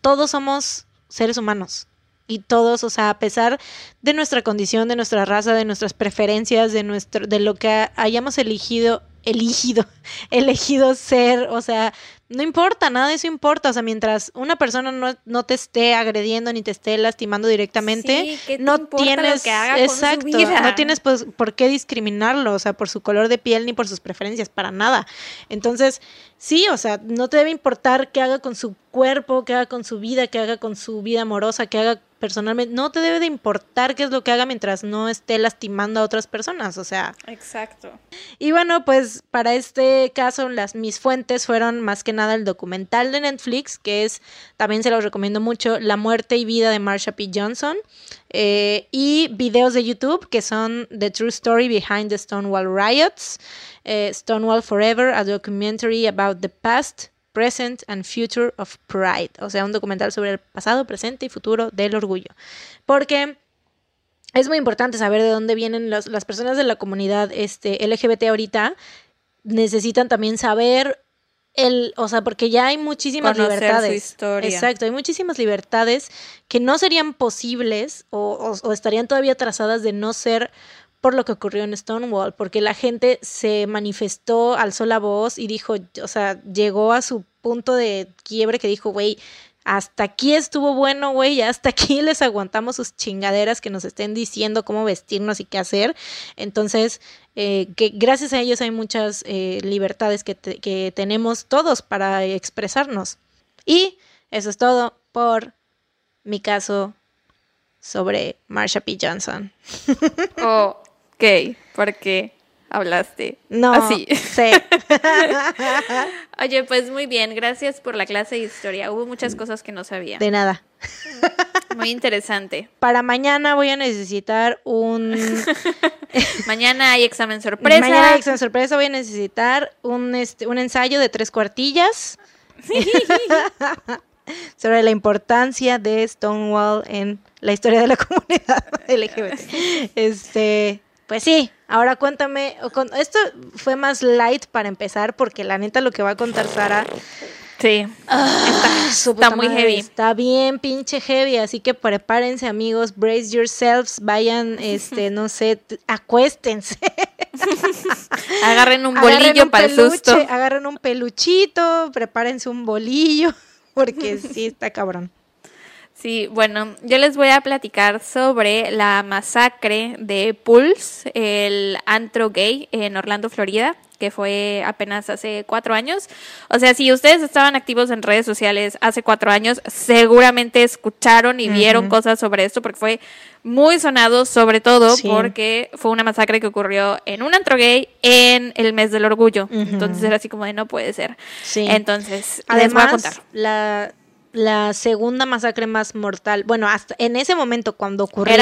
todos somos seres humanos. Y todos, o sea, a pesar de nuestra condición, de nuestra raza, de nuestras preferencias, de nuestro, de lo que hayamos elegido, elegido, elegido ser, o sea, no importa, nada de eso importa. O sea, mientras una persona no, no te esté agrediendo ni te esté lastimando directamente, no tienes. exacto, no tienes pues, por qué discriminarlo, o sea, por su color de piel ni por sus preferencias, para nada. Entonces, sí, o sea, no te debe importar qué haga con su cuerpo, qué haga con su vida, qué haga con su vida amorosa, qué haga personalmente, no te debe de importar qué es lo que haga mientras no esté lastimando a otras personas, o sea. Exacto. Y bueno, pues para este caso las mis fuentes fueron más que nada el documental de Netflix, que es, también se los recomiendo mucho, La muerte y vida de Marsha P. Johnson, eh, y videos de YouTube que son The True Story Behind the Stonewall Riots, eh, Stonewall Forever, a documentary about the past, Present and Future of Pride, o sea, un documental sobre el pasado, presente y futuro del orgullo. Porque es muy importante saber de dónde vienen las personas de la comunidad este, LGBT ahorita. Necesitan también saber el, o sea, porque ya hay muchísimas libertades. Exacto, hay muchísimas libertades que no serían posibles o, o, estarían todavía trazadas de no ser por lo que ocurrió en Stonewall, porque la gente se manifestó, alzó la voz y dijo, o sea, llegó a su punto de quiebre que dijo, güey, hasta aquí estuvo bueno, güey, hasta aquí les aguantamos sus chingaderas que nos estén diciendo cómo vestirnos y qué hacer. Entonces, eh, que gracias a ellos hay muchas eh, libertades que, que tenemos todos para expresarnos. Y eso es todo por mi caso sobre Marsha P. Johnson. Oh, Ok, ¿por qué hablaste no, así? Sí. Oye, pues muy bien, gracias por la clase de historia. Hubo muchas cosas que no sabía. De nada. Muy interesante. Para mañana voy a necesitar un... mañana hay examen sorpresa. Mañana hay examen sorpresa, voy a necesitar un, este, un ensayo de tres cuartillas. sobre la importancia de Stonewall en la historia de la comunidad LGBT. Este, pues sí, ahora cuéntame, esto fue más light para empezar porque la neta lo que va a contar Sara... Sí, ah, está, muy heavy. Está bien pinche heavy, así que prepárense amigos, brace yourselves, vayan, este, no sé, acuéstense. Agarren un bolillo para el susto. Agarren un peluchito, prepárense un bolillo, porque sí está cabrón. Sí, bueno, yo les voy a platicar sobre la masacre de Pulse, el antro gay en Orlando, Florida, que fue apenas hace cuatro años. O sea, si ustedes estaban activos en redes sociales hace cuatro años, seguramente escucharon y vieron cosas sobre esto, porque fue muy sonado, sobre todo porque fue una masacre que ocurrió en un antro gay en el mes del orgullo. Entonces era así como de no puede ser. Sí. Entonces, Además, les voy a contar. La la segunda masacre más mortal. Bueno, hasta en ese momento cuando ocurrió.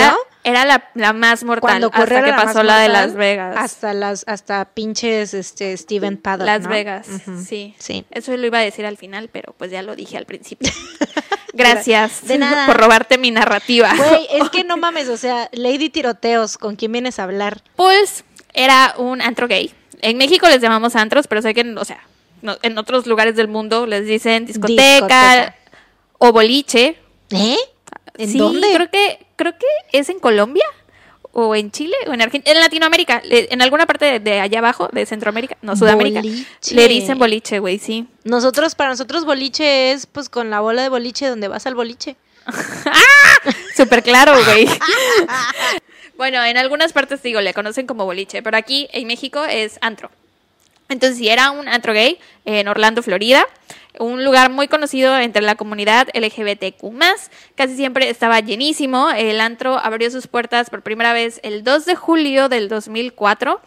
Era, la, más mortal cuando ocurrió hasta que pasó la de Las Vegas. Hasta las, hasta pinches este Steven Paddock. Las Vegas, sí. Sí. Eso lo iba a decir al final, pero pues ya lo dije al principio. Gracias de nada. por robarte mi narrativa. Güey, es que no mames, o sea, Lady Tiroteos, ¿con quién vienes a hablar? Pues era un antro gay. En México les llamamos antros, pero sé que, o sea, en otros lugares del mundo les dicen discoteca o boliche. ¿Eh? ¿En sí, dónde? Creo que, creo que es en Colombia o en Chile o en Argentina, en Latinoamérica, en alguna parte de, allá abajo, de Centroamérica, no, Sudamérica. Le dicen boliche, güey, sí. Nosotros, para nosotros boliche es pues con la bola de boliche donde vas al boliche. ¡Ah! Súper claro, güey. bueno, en algunas partes digo, le conocen como boliche, pero aquí en México es antro. Entonces, sí, era un antro gay en Orlando, Florida, un lugar muy conocido entre la comunidad LGBTQ+. Casi siempre estaba llenísimo. El antro abrió sus puertas por primera vez el 2 de julio del 2004.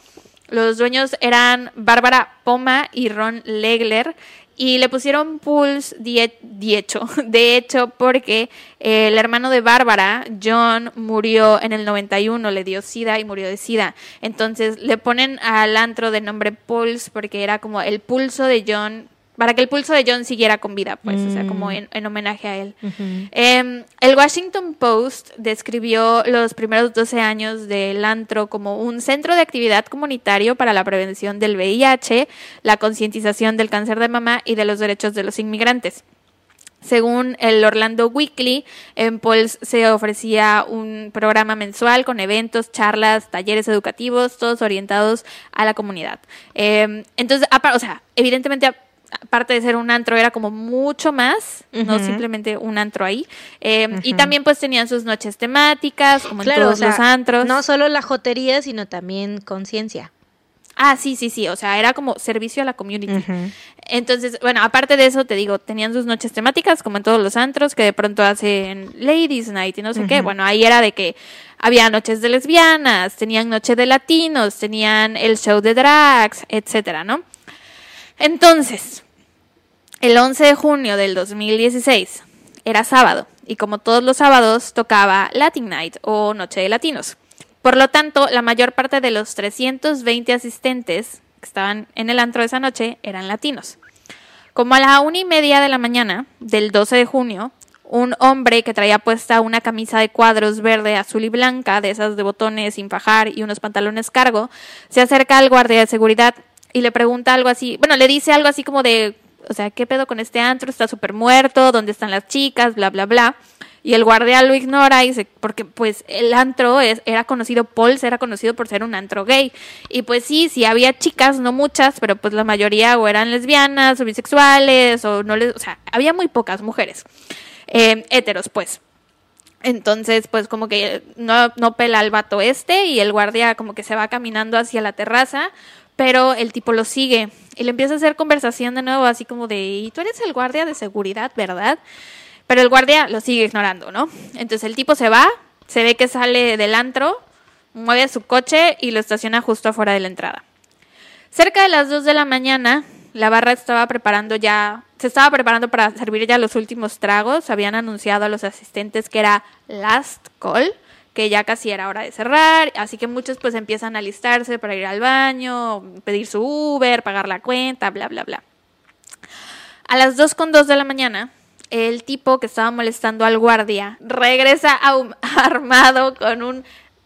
Los dueños eran Bárbara Poma y Ron Legler y le pusieron Pulse de hecho, porque el hermano de Bárbara, John, murió en el 91, le dio sida y murió de sida. Entonces le ponen al antro de nombre Pulse porque era como el pulso de John para que el pulso de John siguiera con vida, pues, o sea, como mm. en, homenaje a él. Em, el Washington Post describió los primeros 12 años del antro como un centro de actividad comunitario para la prevención del VIH, la concientización del cáncer de mama y de los derechos de los inmigrantes. Según el Orlando Weekly, en Pulse se ofrecía un programa mensual con eventos, charlas, talleres educativos, todos orientados a la comunidad. Em, entonces, o sea, evidentemente aparte de ser un antro, era como mucho más, no simplemente un antro ahí. Em, y también pues tenían sus noches temáticas, como en todos los antros. No solo la jotería, sino también conciencia. Ah, sí, sí, sí, o sea, era como servicio a la community. Entonces, bueno, aparte de eso, te digo, tenían sus noches temáticas, como en todos los antros, que de pronto hacen Ladies Night y no sé qué. Bueno, ahí era de que había noches de lesbianas, tenían noche de latinos, tenían el show de drags, etcétera, ¿no? Entonces, el 11 de junio del 2016 era sábado y como todos los sábados tocaba Latin Night o Noche de Latinos. Por lo tanto, la mayor parte de los 320 asistentes que estaban en el antro esa noche eran latinos. Como a la una y media de la mañana del 12 de junio, un hombre que traía puesta una camisa de cuadros verde, azul y blanca, de esas de botones sin fajar y unos pantalones cargo, se acerca al guardia de seguridad y le pregunta algo así, bueno, le dice algo así como de, o sea, ¿qué pedo con este antro? Está súper muerto, ¿dónde están las chicas? Bla, bla, bla. Y el guardia lo ignora y dice, porque pues el antro es, era conocido, Pauls era conocido por ser un antro gay. Y pues sí, sí había chicas, no muchas, pero pues la mayoría o eran lesbianas o bisexuales o no les, o sea, había muy pocas mujeres. Eh, heteros, pues. Entonces, pues como que no, no pela al vato este y el guardia como que se va caminando hacia la terraza pero el tipo lo sigue y le empieza a hacer conversación de nuevo, así como de, y tú eres el guardia de seguridad, ¿verdad? Pero el guardia lo sigue ignorando, ¿no? Entonces el tipo se va, se ve que sale del antro, mueve su coche y lo estaciona justo afuera de la entrada. Cerca de las 2 de la mañana, la barra estaba preparando ya, se estaba preparando para servir ya los últimos tragos. Habían anunciado a los asistentes que era last call que ya casi era hora de cerrar, así que muchos pues empiezan a alistarse para ir al baño, pedir su Uber, pagar la cuenta, bla, bla, bla. A las 2.2 de la mañana, el tipo que estaba molestando al guardia regresa armado con un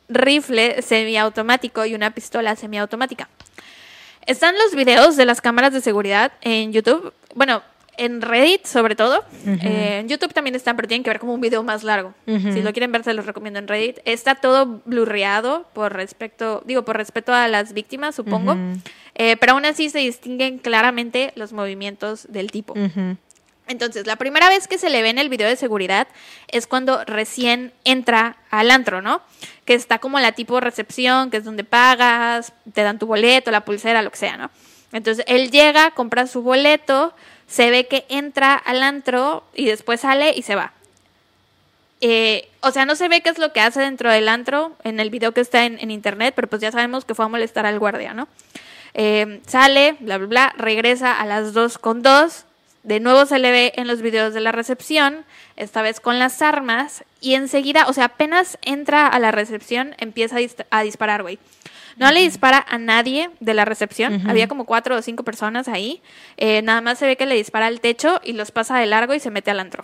rifle semiautomático y una pistola semiautomática. Están los videos de las cámaras de seguridad en YouTube. Bueno, en Reddit sobre todo. Eh, en YouTube también están, pero tienen que ver como un video más largo. Si lo quieren ver, se los recomiendo en Reddit. Está todo blurreado por respecto, digo, por respeto a las víctimas, supongo. Eh, pero aún así se distinguen claramente los movimientos del tipo. Entonces, la primera vez que se le ve en el video de seguridad es cuando recién entra al antro, ¿no? Que está como la tipo recepción, que es donde pagas, te dan tu boleto, la pulsera, lo que sea, ¿no? Entonces, él llega, compra su boleto, se ve que entra al antro y después sale y se va. Eh, o sea, no se ve qué es lo que hace dentro del antro en el video que está en, internet, pero pues ya sabemos que fue a molestar al guardia, ¿no? Eh, sale, bla, bla, bla, regresa a las dos con dos. De nuevo se le ve en los videos de la recepción, esta vez con las armas, y enseguida, o sea, apenas entra a la recepción, empieza a, a disparar, güey. No le dispara a nadie de la recepción. Había como cuatro o cinco personas ahí. Eh, nada más se ve que le dispara al techo y los pasa de largo y se mete al antro.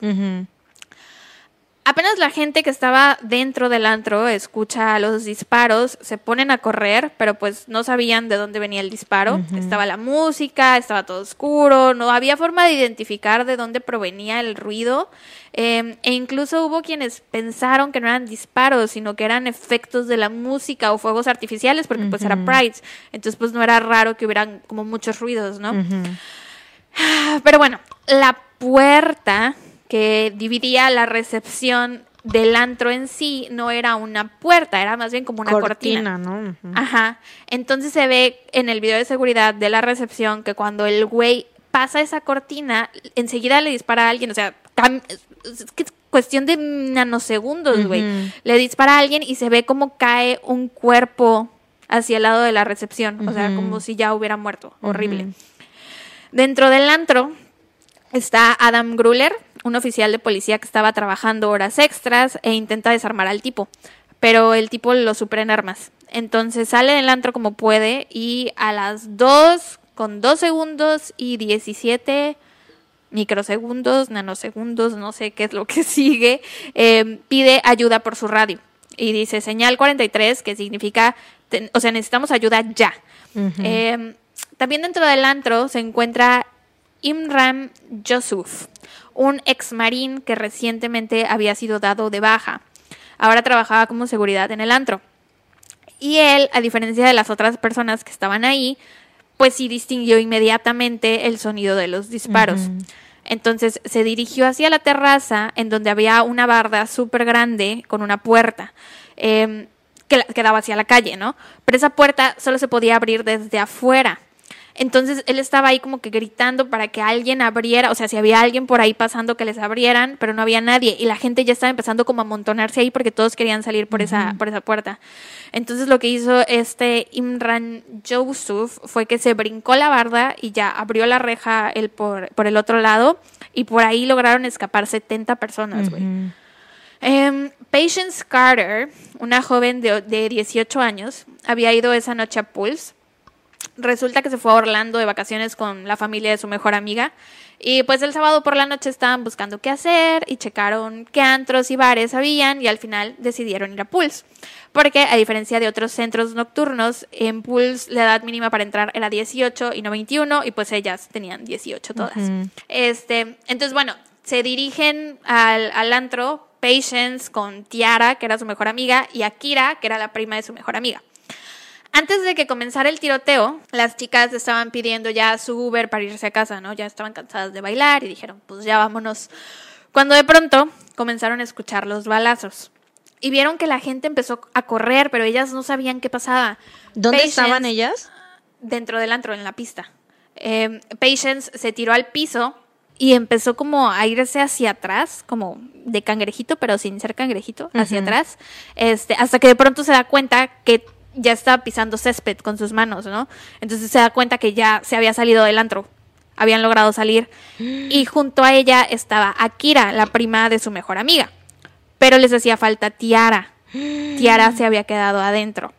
Apenas la gente que estaba dentro del antro escucha los disparos, se ponen a correr, pero pues no sabían de dónde venía el disparo. Estaba la música, estaba todo oscuro, no había forma de identificar de dónde provenía el ruido. Em, e incluso hubo quienes pensaron que no eran disparos, sino que eran efectos de la música o fuegos artificiales, porque pues era Pride. Entonces pues no era raro que hubieran como muchos ruidos, ¿no? Pero bueno, la puerta que dividía la recepción del antro en sí no era una puerta, era más bien como una cortina. ¿no? Ajá. Entonces se ve en el video de seguridad de la recepción que cuando el güey pasa esa cortina, enseguida le dispara a alguien, o sea, es cuestión de nanosegundos, güey. Le dispara a alguien y se ve como cae un cuerpo hacia el lado de la recepción, o sea, como si ya hubiera muerto, horrible. Dentro del antro está Adam Gruller, un oficial de policía que estaba trabajando horas extras e intenta desarmar al tipo, pero el tipo lo supera en armas. Entonces sale del antro como puede y a las 2 con 2 segundos y 17 microsegundos, nanosegundos, no sé qué es lo que sigue, eh, pide ayuda por su radio. Y dice señal 43, que significa, o sea, necesitamos ayuda ya. Eh, también dentro del antro se encuentra Imran Yusuf, un ex marín que recientemente había sido dado de baja. Ahora trabajaba como seguridad en el antro. Y él, a diferencia de las otras personas que estaban ahí, pues sí distinguió inmediatamente el sonido de los disparos. Entonces se dirigió hacia la terraza en donde había una barda súper grande con una puerta. Em, que, que daba hacia la calle, ¿no? Pero esa puerta solo se podía abrir desde afuera. Entonces él estaba ahí como que gritando para que alguien abriera, o sea, si había alguien por ahí pasando que les abrieran, pero no había nadie y la gente ya estaba empezando como a amontonarse ahí porque todos querían salir por esa por esa puerta. Entonces lo que hizo este Imran Yusuf fue que se brincó la barda y ya abrió la reja el por, por el otro lado y por ahí lograron escapar 70 personas, güey. Em, Patience Carter, una joven de, de 18 años, había ido esa noche a Pulse resulta que se fue a Orlando de vacaciones con la familia de su mejor amiga. Y pues el sábado por la noche estaban buscando qué hacer y checaron qué antros y bares habían y al final decidieron ir a Pulse. Porque a diferencia de otros centros nocturnos, en Pulse la edad mínima para entrar era 18 y no 21 y pues ellas tenían 18 todas. este, entonces bueno, se dirigen al, al antro Patience con Tiara, que era su mejor amiga, y Akira, que era la prima de su mejor amiga. Antes de que comenzara el tiroteo, las chicas estaban pidiendo ya su Uber para irse a casa, ¿no? Ya estaban cansadas de bailar y dijeron, pues ya vámonos. Cuando de pronto comenzaron a escuchar los balazos y vieron que la gente empezó a correr, pero ellas no sabían qué pasaba. ¿Dónde estaban ellas? Dentro del antro, en la pista. Em, Patience se tiró al piso y empezó como a irse hacia atrás, como de cangrejito, pero sin ser cangrejito, hacia atrás, este, hasta que de pronto se da cuenta que ya estaba pisando césped con sus manos, ¿no? Entonces se da cuenta que ya se había salido del antro. Habían logrado salir. Y junto a ella estaba Akira, la prima de su mejor amiga. Pero les hacía falta Tiara. Tiara se había quedado adentro.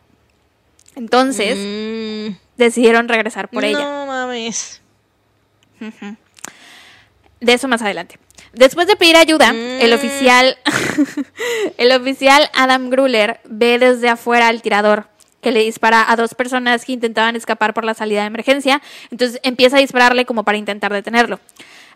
Entonces, mm. decidieron regresar por ella. No mames. De eso más adelante. Después de pedir ayuda, el mm. oficial el oficial Adam Gruller ve desde afuera al tirador que le dispara a dos personas que intentaban escapar por la salida de emergencia. Entonces empieza a dispararle como para intentar detenerlo.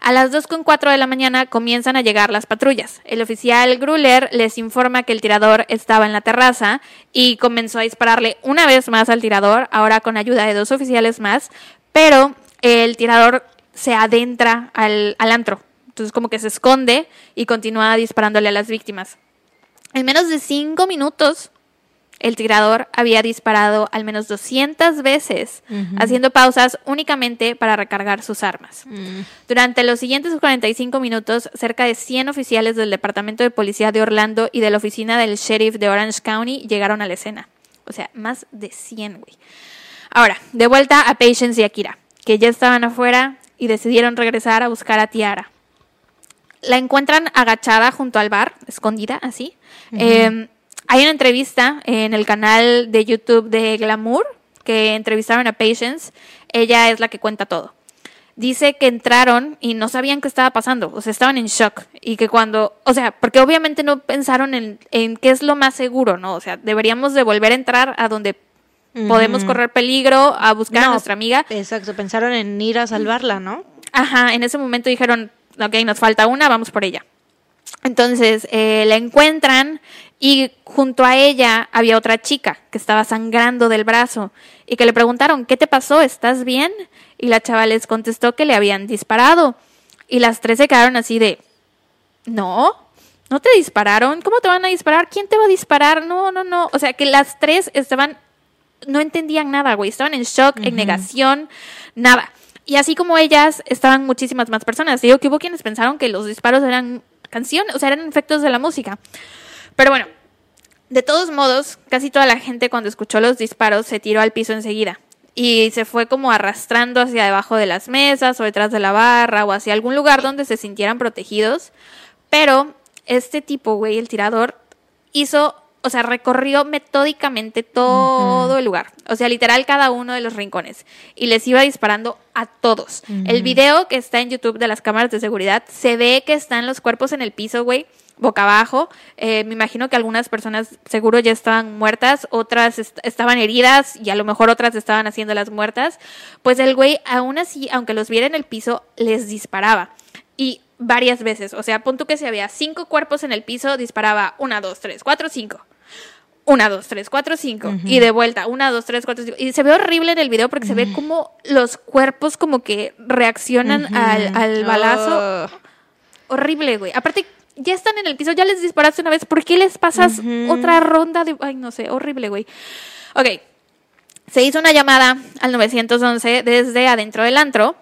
A las 2.4 de la mañana comienzan a llegar las patrullas. El oficial Gruller les informa que el tirador estaba en la terraza y comenzó a dispararle una vez más al tirador, ahora con ayuda de dos oficiales más, pero el tirador se adentra al, al antro. Entonces como que se esconde y continúa disparándole a las víctimas. En menos de cinco minutos el tirador había disparado al menos 200 veces, haciendo pausas únicamente para recargar sus armas. Mm. Durante los siguientes 45 minutos, cerca de 100 oficiales del Departamento de Policía de Orlando y de la oficina del sheriff de Orange County llegaron a la escena. O sea, más de 100, güey. Ahora, de vuelta a Patience y Akira, que ya estaban afuera y decidieron regresar a buscar a Tiara. La encuentran agachada junto al bar, escondida así. Hay una entrevista en el canal de YouTube de Glamour que entrevistaron a Patience. Ella es la que cuenta todo. Dice que entraron y no sabían qué estaba pasando, o sea, estaban en shock. Y que cuando, o sea, porque obviamente no pensaron en, qué es lo más seguro, ¿no? O sea, deberíamos de volver a entrar a donde podemos correr peligro, a buscar a nuestra amiga. Exacto, pensaron en ir a salvarla, ¿no? Ajá, en ese momento dijeron, ok, nos falta una, vamos por ella. Entonces eh, la encuentran y junto a ella había otra chica que estaba sangrando del brazo y que le preguntaron, ¿qué te pasó? ¿Estás bien? Y la chava les contestó que le habían disparado. Y las tres se quedaron así de, no, ¿No te dispararon? ¿Cómo te van a disparar? ¿Quién te va a disparar? No, no, no. O sea, que las tres estaban, no entendían nada, güey. Estaban en shock, en negación, nada. Y así como ellas, estaban muchísimas más personas. Digo que hubo quienes pensaron que los disparos eran canciones, o sea, eran efectos de la música. Pero bueno, de todos modos, casi toda la gente cuando escuchó los disparos se tiró al piso enseguida y se fue como arrastrando hacia debajo de las mesas o detrás de la barra o hacia algún lugar donde se sintieran protegidos. Pero este tipo, güey, el tirador, hizo, o sea, recorrió metódicamente todo el lugar. O sea, literal cada uno de los rincones. Y les iba disparando a todos. El video que está en YouTube de las cámaras de seguridad, se ve que están los cuerpos en el piso, güey boca abajo. Eh, me imagino que algunas personas seguro ya estaban muertas, otras estaban heridas y a lo mejor otras estaban haciendo las muertas. Pues el güey, aún así, aunque los viera en el piso, les disparaba. Y varias veces. O sea, punto que si había cinco cuerpos en el piso, disparaba una, dos, tres, cuatro, cinco. Una, dos, tres, cuatro, cinco. Y de vuelta, una, dos, tres, cuatro, cinco. Y se ve horrible en el video porque se ve como los cuerpos como que reaccionan al, balazo. Oh. Horrible, güey. Aparte, ya están en el piso, ya les disparaste una vez, ¿por qué les pasas otra ronda de... Ay, no sé, horrible, güey. Ok, se hizo una llamada al 911 desde adentro del antro.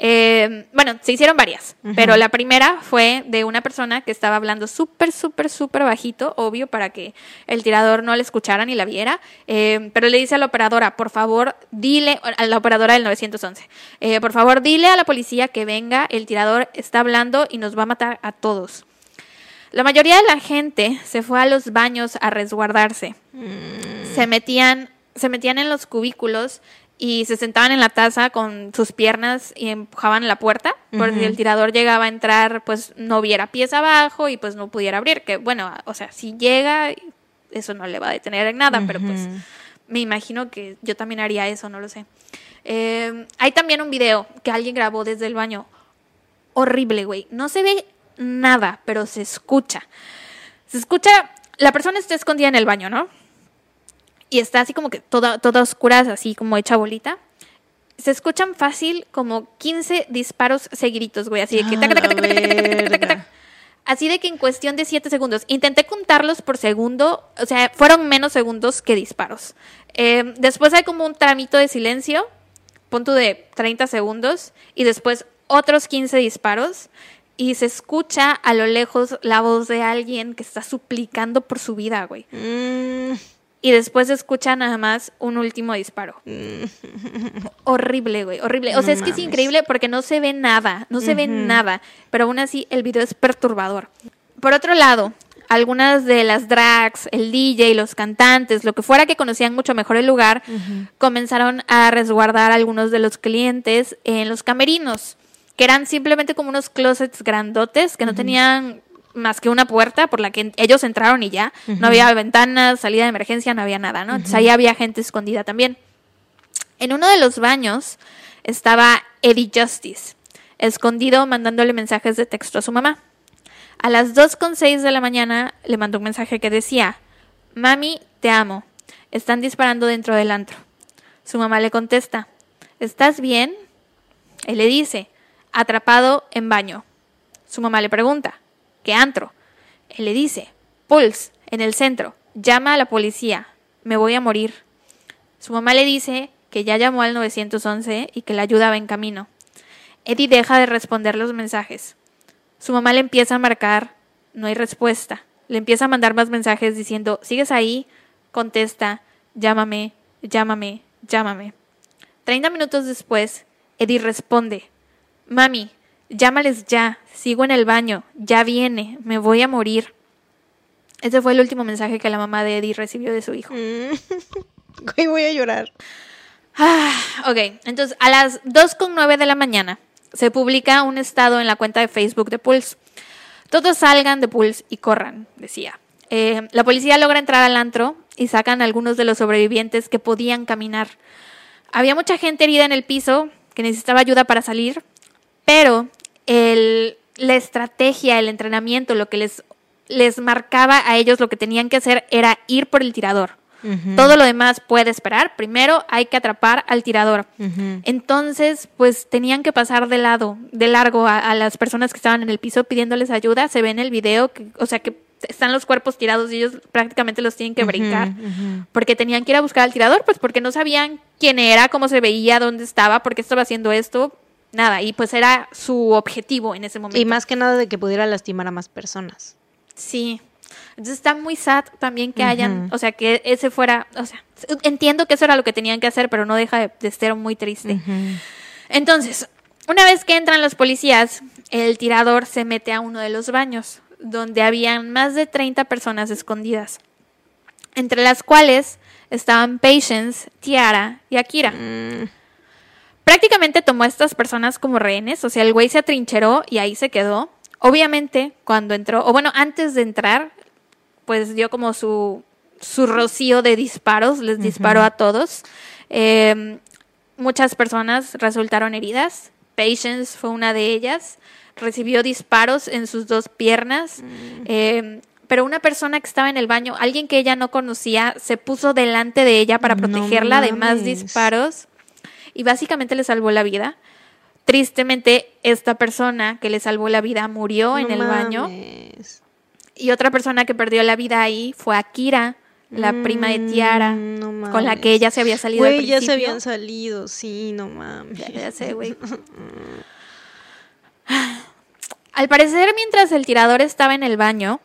Eh, bueno, se hicieron varias, pero la primera fue de una persona que estaba hablando súper, súper, súper bajito, obvio, para que el tirador no le escuchara ni la viera, eh, pero le dice a la operadora, por favor, dile, a la operadora del 911, eh, por favor, dile a la policía que venga, el tirador está hablando y nos va a matar a todos. La mayoría de la gente se fue a los baños a resguardarse. Mm. Se metían, se metían en los cubículos y se sentaban en la taza con sus piernas y empujaban la puerta, por si el tirador llegaba a entrar, pues no viera pies abajo y pues no pudiera abrir. Que bueno, o sea, si llega, eso no le va a detener en nada, pero pues me imagino que yo también haría eso, no lo sé. Eh, hay también un video que alguien grabó desde el baño. Horrible, güey. No se ve nada, pero se escucha. Se escucha, la persona está escondida en el baño, ¿no? Y está así como que toda, toda oscura, así como hecha bolita. Se escuchan fácil como 15 disparos seguiditos, güey, así de que... Así de que en cuestión de 7 segundos, intenté contarlos por segundo, o sea, fueron menos segundos que disparos. después hay como un tramito de silencio, punto de 30 segundos, y después otros 15 disparos y se escucha a lo lejos la voz de alguien que está suplicando por su vida, güey. Mm. Y después se escucha nada más un último disparo. Mm. horrible, güey, horrible. O sea, es que es increíble porque no se ve nada, no se ve nada, pero aún así el video es perturbador. Por otro lado, algunas de las drags, el DJ, los cantantes, lo que fuera que conocían mucho mejor el lugar, comenzaron a resguardar a algunos de los clientes en los camerinos que eran simplemente como unos closets grandotes que no tenían más que una puerta por la que ellos entraron y ya. No había ventanas, salida de emergencia, no había nada, ¿no? Entonces ahí había gente escondida también. En uno de los baños estaba Eddie Justice, escondido mandándole mensajes de texto a su mamá. A las 2.06 de la mañana le mandó un mensaje que decía, Mami, te amo. Están disparando dentro del antro. Su mamá le contesta, ¿estás bien? Él le dice, atrapado en baño. Su mamá le pregunta, ¿qué antro? Él le dice, Pulse, en el centro, llama a la policía, me voy a morir. Su mamá le dice que ya llamó al 911 y que la ayuda va en camino. Eddie deja de responder los mensajes. Su mamá le empieza a marcar, no hay respuesta. Le empieza a mandar más mensajes diciendo, ¿sigues ahí? Contesta, llámame, llámame, llámame. Treinta minutos después, Eddie responde, Mami, llámales ya, sigo en el baño, ya viene, me voy a morir. Ese fue el último mensaje que la mamá de Eddie recibió de su hijo. Mm. voy a llorar. Ah, ok, entonces a las 2.9 de la mañana se publica un estado en la cuenta de Facebook de Pulse. Todos salgan de Pulse y corran, decía. Eh, la policía logra entrar al antro y sacan a algunos de los sobrevivientes que podían caminar. Había mucha gente herida en el piso que necesitaba ayuda para salir pero el, la estrategia, el entrenamiento, lo que les, les marcaba a ellos lo que tenían que hacer era ir por el tirador. Todo lo demás puede esperar. Primero hay que atrapar al tirador. Entonces, pues tenían que pasar de lado, de largo a, las personas que estaban en el piso pidiéndoles ayuda. Se ve en el video, que, o sea que están los cuerpos tirados y ellos prácticamente los tienen que brincar porque tenían que ir a buscar al tirador, pues porque no sabían quién era, cómo se veía, dónde estaba, por qué estaba haciendo esto, nada, y pues era su objetivo en ese momento. Y más que nada de que pudiera lastimar a más personas. Sí, entonces está muy sad también que hayan, o sea, que ese fuera, o sea, entiendo que eso era lo que tenían que hacer, pero no deja de, ser muy triste. Entonces, una vez que entran los policías, el tirador se mete a uno de los baños, donde habían más de 30 personas escondidas, entre las cuales estaban Patience, Tiara y Akira. Mm. Prácticamente tomó a estas personas como rehenes, o sea, el güey se atrincheró y ahí se quedó. Obviamente, cuando entró, o bueno, antes de entrar, pues dio como su, su rocío de disparos, les disparó a todos. Em, muchas personas resultaron heridas. Patience fue una de ellas. Recibió disparos en sus dos piernas. Mm. Em, pero una persona que estaba en el baño, alguien que ella no conocía, se puso delante de ella para protegerla de más disparos y básicamente le salvó la vida. Tristemente, esta persona que le salvó la vida murió en el baño. Y otra persona que perdió la vida ahí fue Akira, la prima de Tiara, mm, con la que ella se había salido. Güey, ya se habían salido, sí, no mames. Ya, sé, güey. Al parecer, mientras el tirador estaba en el baño,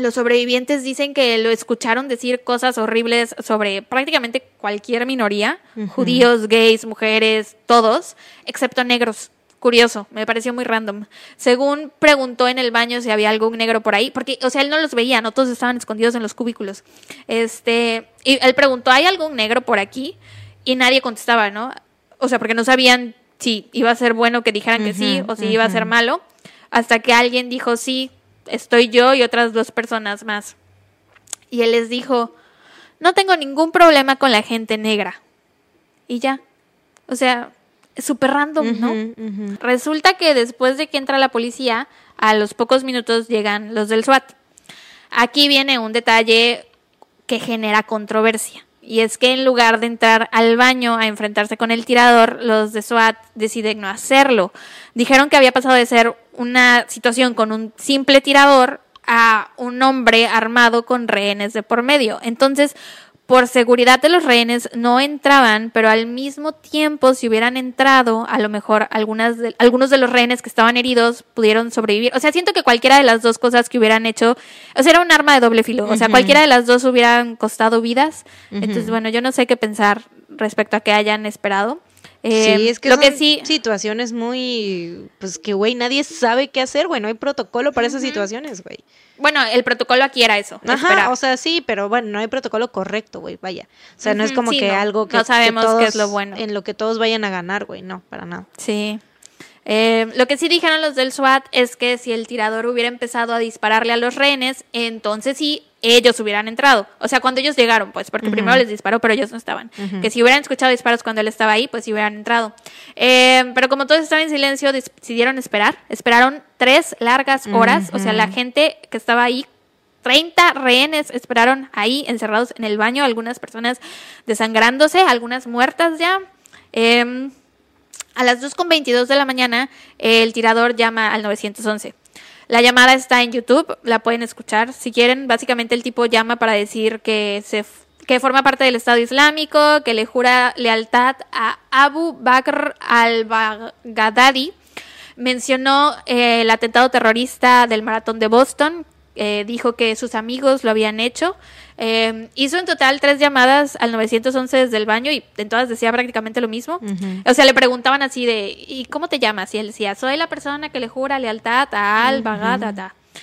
los sobrevivientes dicen que lo escucharon decir cosas horribles sobre prácticamente cualquier minoría, judíos, gays, mujeres, todos, excepto negros. Curioso, me pareció muy random. Según preguntó en el baño si había algún negro por ahí, porque, o sea, él no los veía, no todos estaban escondidos en los cubículos. Este, y él preguntó, ¿hay algún negro por aquí? Y nadie contestaba, ¿no? O sea, porque no sabían si iba a ser bueno que dijeran que sí o si iba a ser malo. Hasta que alguien dijo, sí, estoy yo y otras dos personas más. Y él les dijo, no tengo ningún problema con la gente negra. Y ya. O sea, súper random, ¿no? Resulta que después de que entra la policía, a los pocos minutos llegan los del SWAT. Aquí viene un detalle que genera controversia. Y es que en lugar de entrar al baño a enfrentarse con el tirador, los de SWAT deciden no hacerlo. Dijeron que había pasado de ser una situación con un simple tirador a un hombre armado con rehenes de por medio. Entonces, por seguridad de los rehenes no entraban, pero al mismo tiempo si hubieran entrado, a lo mejor algunas algunos de los rehenes que estaban heridos pudieron sobrevivir. O sea, siento que cualquiera de las dos cosas que hubieran hecho, o sea, era un arma de doble filo, o sea, cualquiera de las dos hubieran costado vidas. Entonces, bueno, yo no sé qué pensar respecto a que hayan esperado. Eh, sí, es que lo son que sí situaciones muy pues que güey nadie sabe qué hacer, güey, no hay protocolo para esas situaciones, güey. Bueno, el protocolo aquí era eso. Ajá, o sea, sí, pero bueno, no hay protocolo correcto, güey, vaya. O sea, no es como que algo que no sabemos qué es lo bueno. En lo que todos vayan a ganar, güey, no, para nada. Sí. Eh, lo que sí dijeron los del SWAT es que si el tirador hubiera empezado a dispararle a los rehenes, entonces sí, ellos hubieran entrado. O sea, cuando ellos llegaron, pues, porque primero les disparó, pero ellos no estaban. Que si hubieran escuchado disparos cuando él estaba ahí, pues sí hubieran entrado. Eh, pero como todos estaban en silencio, decidieron esperar. Esperaron tres largas horas. O sea, la gente que estaba ahí 30 rehenes esperaron ahí encerrados en el baño, algunas personas desangrándose, algunas muertas ya. Eh, a las 2.22 de la mañana, el tirador llama al 911. La llamada está en YouTube, la pueden escuchar. Si quieren, básicamente el tipo llama para decir que se que forma parte del Estado Islámico, que le jura lealtad a Abu Bakr al-Baghdadi. Mencionó eh, el atentado terrorista del maratón de Boston, eh, dijo que sus amigos lo habían hecho. Eh, hizo en total tres llamadas al 911 desde el baño y en todas decía prácticamente lo mismo. O sea, le preguntaban así de, ¿y cómo te llamas? Y él decía, soy la persona que le jura lealtad a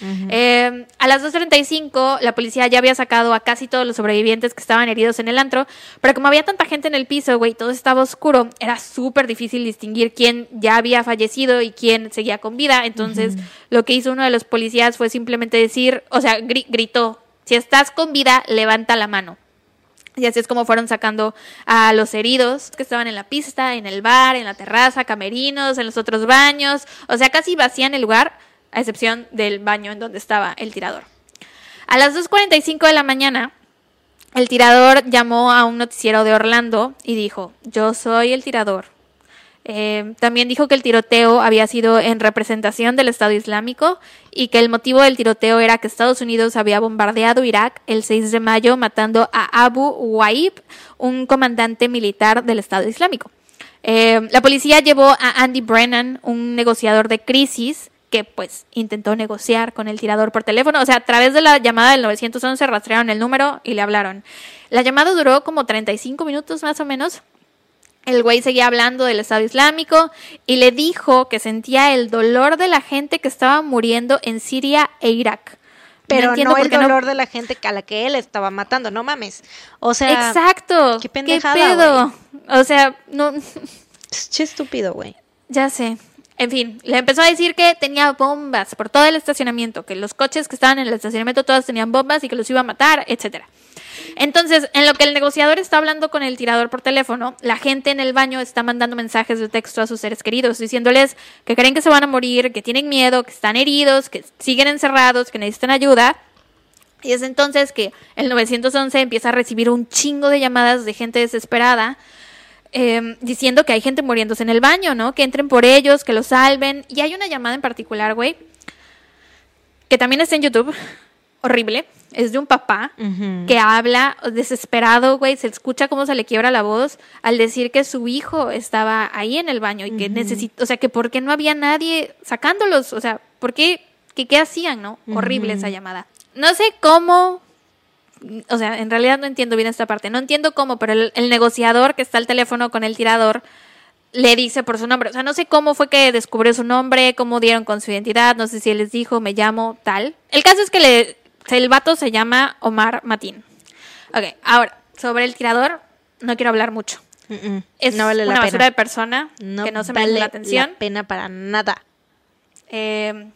Al Baghdad. Eh, a las 2.35 la policía ya había sacado a casi todos los sobrevivientes que estaban heridos en el antro, pero como había tanta gente en el piso, güey, todo estaba oscuro, era súper difícil distinguir quién ya había fallecido y quién seguía con vida. Entonces lo que hizo uno de los policías fue simplemente decir, o sea, gritó, si estás con vida, levanta la mano. Y así es como fueron sacando a los heridos que estaban en la pista, en el bar, en la terraza, camerinos, en los otros baños. O sea, casi vacían el lugar a excepción del baño en donde estaba el tirador. A las 2.45 de la mañana, el tirador llamó a un noticiero de Orlando y dijo, yo soy el tirador. Eh, también dijo que el tiroteo había sido en representación del Estado Islámico y que el motivo del tiroteo era que Estados Unidos había bombardeado Irak el 6 de mayo matando a Abu Waib, un comandante militar del Estado Islámico. Eh, la policía llevó a Andy Brennan, un negociador de crisis, que pues intentó negociar con el tirador por teléfono. O sea, a través de la llamada del 911 rastrearon el número y le hablaron. La llamada duró como 35 minutos más o menos. El güey seguía hablando del Estado Islámico y le dijo que sentía el dolor de la gente que estaba muriendo en Siria e Irak. Pero no, el dolor de la gente a la que él estaba matando, no mames. O sea, exacto. Qué pendejada, ¿Qué pedo? O sea, no. Qué estúpido, güey. Ya sé. En fin, le empezó a decir que tenía bombas por todo el estacionamiento, que los coches que estaban en el estacionamiento todos tenían bombas y que los iba a matar, etcétera. Entonces, en lo que el negociador está hablando con el tirador por teléfono, la gente en el baño está mandando mensajes de texto a sus seres queridos, diciéndoles que creen que se van a morir, que tienen miedo, que están heridos, que siguen encerrados, que necesitan ayuda. Y es entonces que el 911 empieza a recibir un chingo de llamadas de gente desesperada Em, diciendo que hay gente muriéndose en el baño, ¿no? Que entren por ellos, que los salven. Y hay una llamada en particular, güey, que también está en YouTube, horrible. Es de un papá que habla desesperado, güey. Se escucha cómo se le quiebra la voz al decir que su hijo estaba ahí en el baño y que necesita, o sea, que por qué no había nadie sacándolos, o sea, ¿por qué? ¿Qué, qué hacían, no? Horrible esa llamada. No sé cómo o sea, en realidad no entiendo bien esta parte. No entiendo cómo, pero el, negociador que está al teléfono con el tirador le dice por su nombre. O sea, no sé cómo fue que descubrió su nombre, cómo dieron con su identidad, no sé si él les dijo, me llamo tal. El caso es que le, el vato se llama Omar Matín. Ok, ahora, sobre el tirador, no quiero hablar mucho. Es no vale una basura de persona que no se vale la atención. La pena para nada. Eh,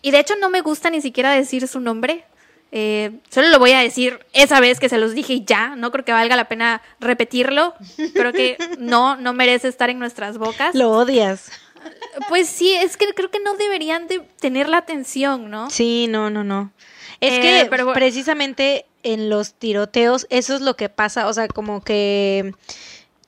y de hecho no me gusta ni siquiera decir su nombre eh, solo lo voy a decir esa vez que se los dije y ya, no creo que valga la pena repetirlo. Creo que no, no merece estar en nuestras bocas. Lo odias. Pues sí, es que creo que no deberían de tener la atención, ¿no? Sí, no, no, no. Es eh, que precisamente en los tiroteos eso es lo que pasa, o sea, como que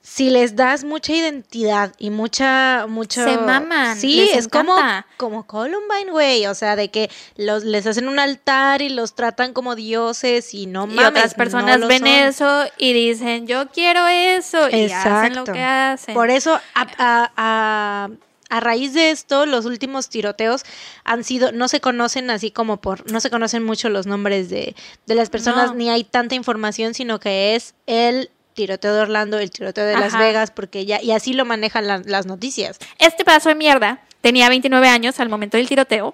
si les das mucha identidad y mucha, mucho... Se maman. Sí, es como, como Columbine, güey. O sea, de que los, les hacen un altar y los tratan como dioses y no mames. Y otras personas ven eso y dicen, yo quiero eso. Y hacen lo que hacen. Por eso, a, a, raíz de esto, los últimos tiroteos han sido, no se conocen así como por, no se conocen mucho los nombres de, de las personas, ni hay tanta información, sino que es el tiroteo de Orlando, el tiroteo de Las Vegas, porque ya, y así lo manejan las noticias. Este pedazo de mierda tenía 29 años al momento del tiroteo.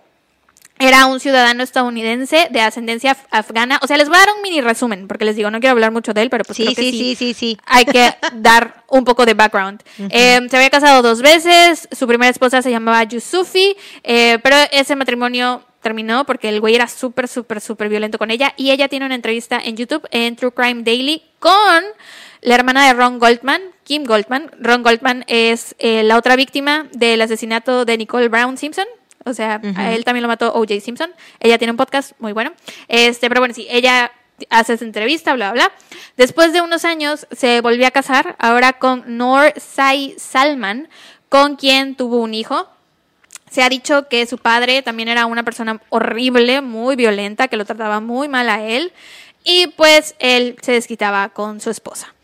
Era un ciudadano estadounidense de ascendencia afgana. O sea, les voy a dar un mini resumen, porque les digo, no quiero hablar mucho de él, pero pues sí, creo que sí, sí, sí, sí. hay que dar un poco de background. Eh, se había casado dos veces, su primera esposa se llamaba Yusufi, eh, pero ese matrimonio terminó porque el güey era súper, súper, súper violento con ella. Y ella tiene una entrevista en YouTube, en True Crime Daily, con la hermana de Ron Goldman, Kim Goldman. Ron Goldman es eh, la otra víctima del asesinato de Nicole Brown Simpson. O sea, a él también lo mató O.J. Simpson. Ella tiene un podcast muy bueno. Este, pero bueno, sí, ella hace esa entrevista, bla, bla, bla. Después de unos años se volvió a casar, ahora con Noor Sai Salman, con quien tuvo un hijo. Se ha dicho que su padre también era una persona horrible, muy violenta, que lo trataba muy mal a él. Y pues él se desquitaba con su esposa.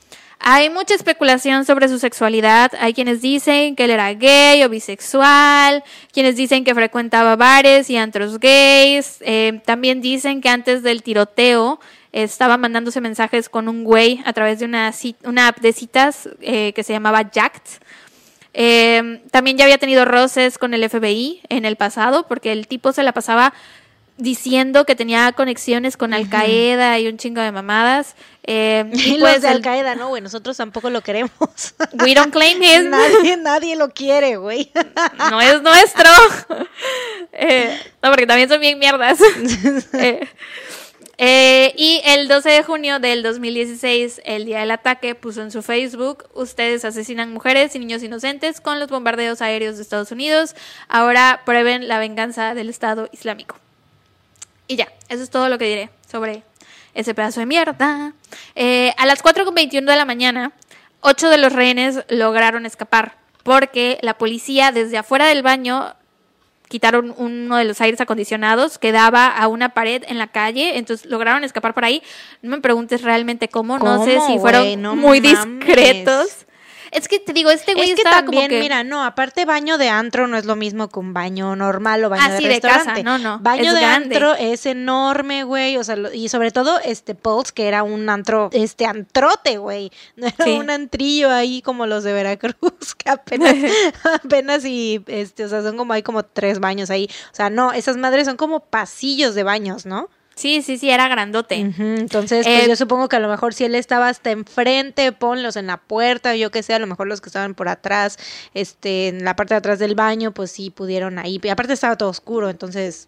Hay mucha especulación sobre su sexualidad. Hay quienes dicen que él era gay o bisexual, quienes dicen que frecuentaba bares y antros gays. Eh, también dicen que antes del tiroteo estaba mandándose mensajes con un güey a través de una, una app de citas eh, que se llamaba Jacked. Eh, también ya había tenido roces con el FBI en el pasado porque el tipo se la pasaba diciendo que tenía conexiones con Al Qaeda y un chingo de mamadas. Eh, y, pues de Al Qaeda, no, güey, nosotros tampoco lo queremos. We don't claim him. Nadie, nadie lo quiere, güey. No es nuestro. Eh, no, porque también son bien mierdas. Eh, y el 12 de junio del 2016, el día del ataque, puso en su Facebook, ustedes asesinan mujeres y niños inocentes con los bombardeos aéreos de Estados Unidos, ahora prueben la venganza del Estado Islámico. Y ya, eso es todo lo que diré sobre ese pedazo de mierda. Eh, a las 4.21 de la mañana, ocho de los rehenes lograron escapar porque la policía desde afuera del baño quitaron uno de los aires acondicionados que daba a una pared en la calle, entonces lograron escapar por ahí. No me preguntes realmente cómo, no sé si fueron muy discretos. Es que te digo, este güey es que también, mira, no, aparte baño de antro no es lo mismo que un baño normal o baño ah, de restaurante. De casa. No, no. Baño de antro es enorme, güey, o sea, y sobre todo este Pulse que era un antro, este antrote, güey. No era un antrillo ahí como los de Veracruz, que apenas apenas y este, o sea, son como hay como tres baños ahí. O sea, no, esas madres son como pasillos de baños, ¿no? Sí, sí, sí, era grandote. Entonces, pues eh, yo supongo que a lo mejor si él estaba hasta enfrente, ponlos en la puerta, yo que sé, a lo mejor los que estaban por atrás, este, en la parte de atrás del baño, pues sí pudieron ahí. Y aparte estaba todo oscuro, entonces.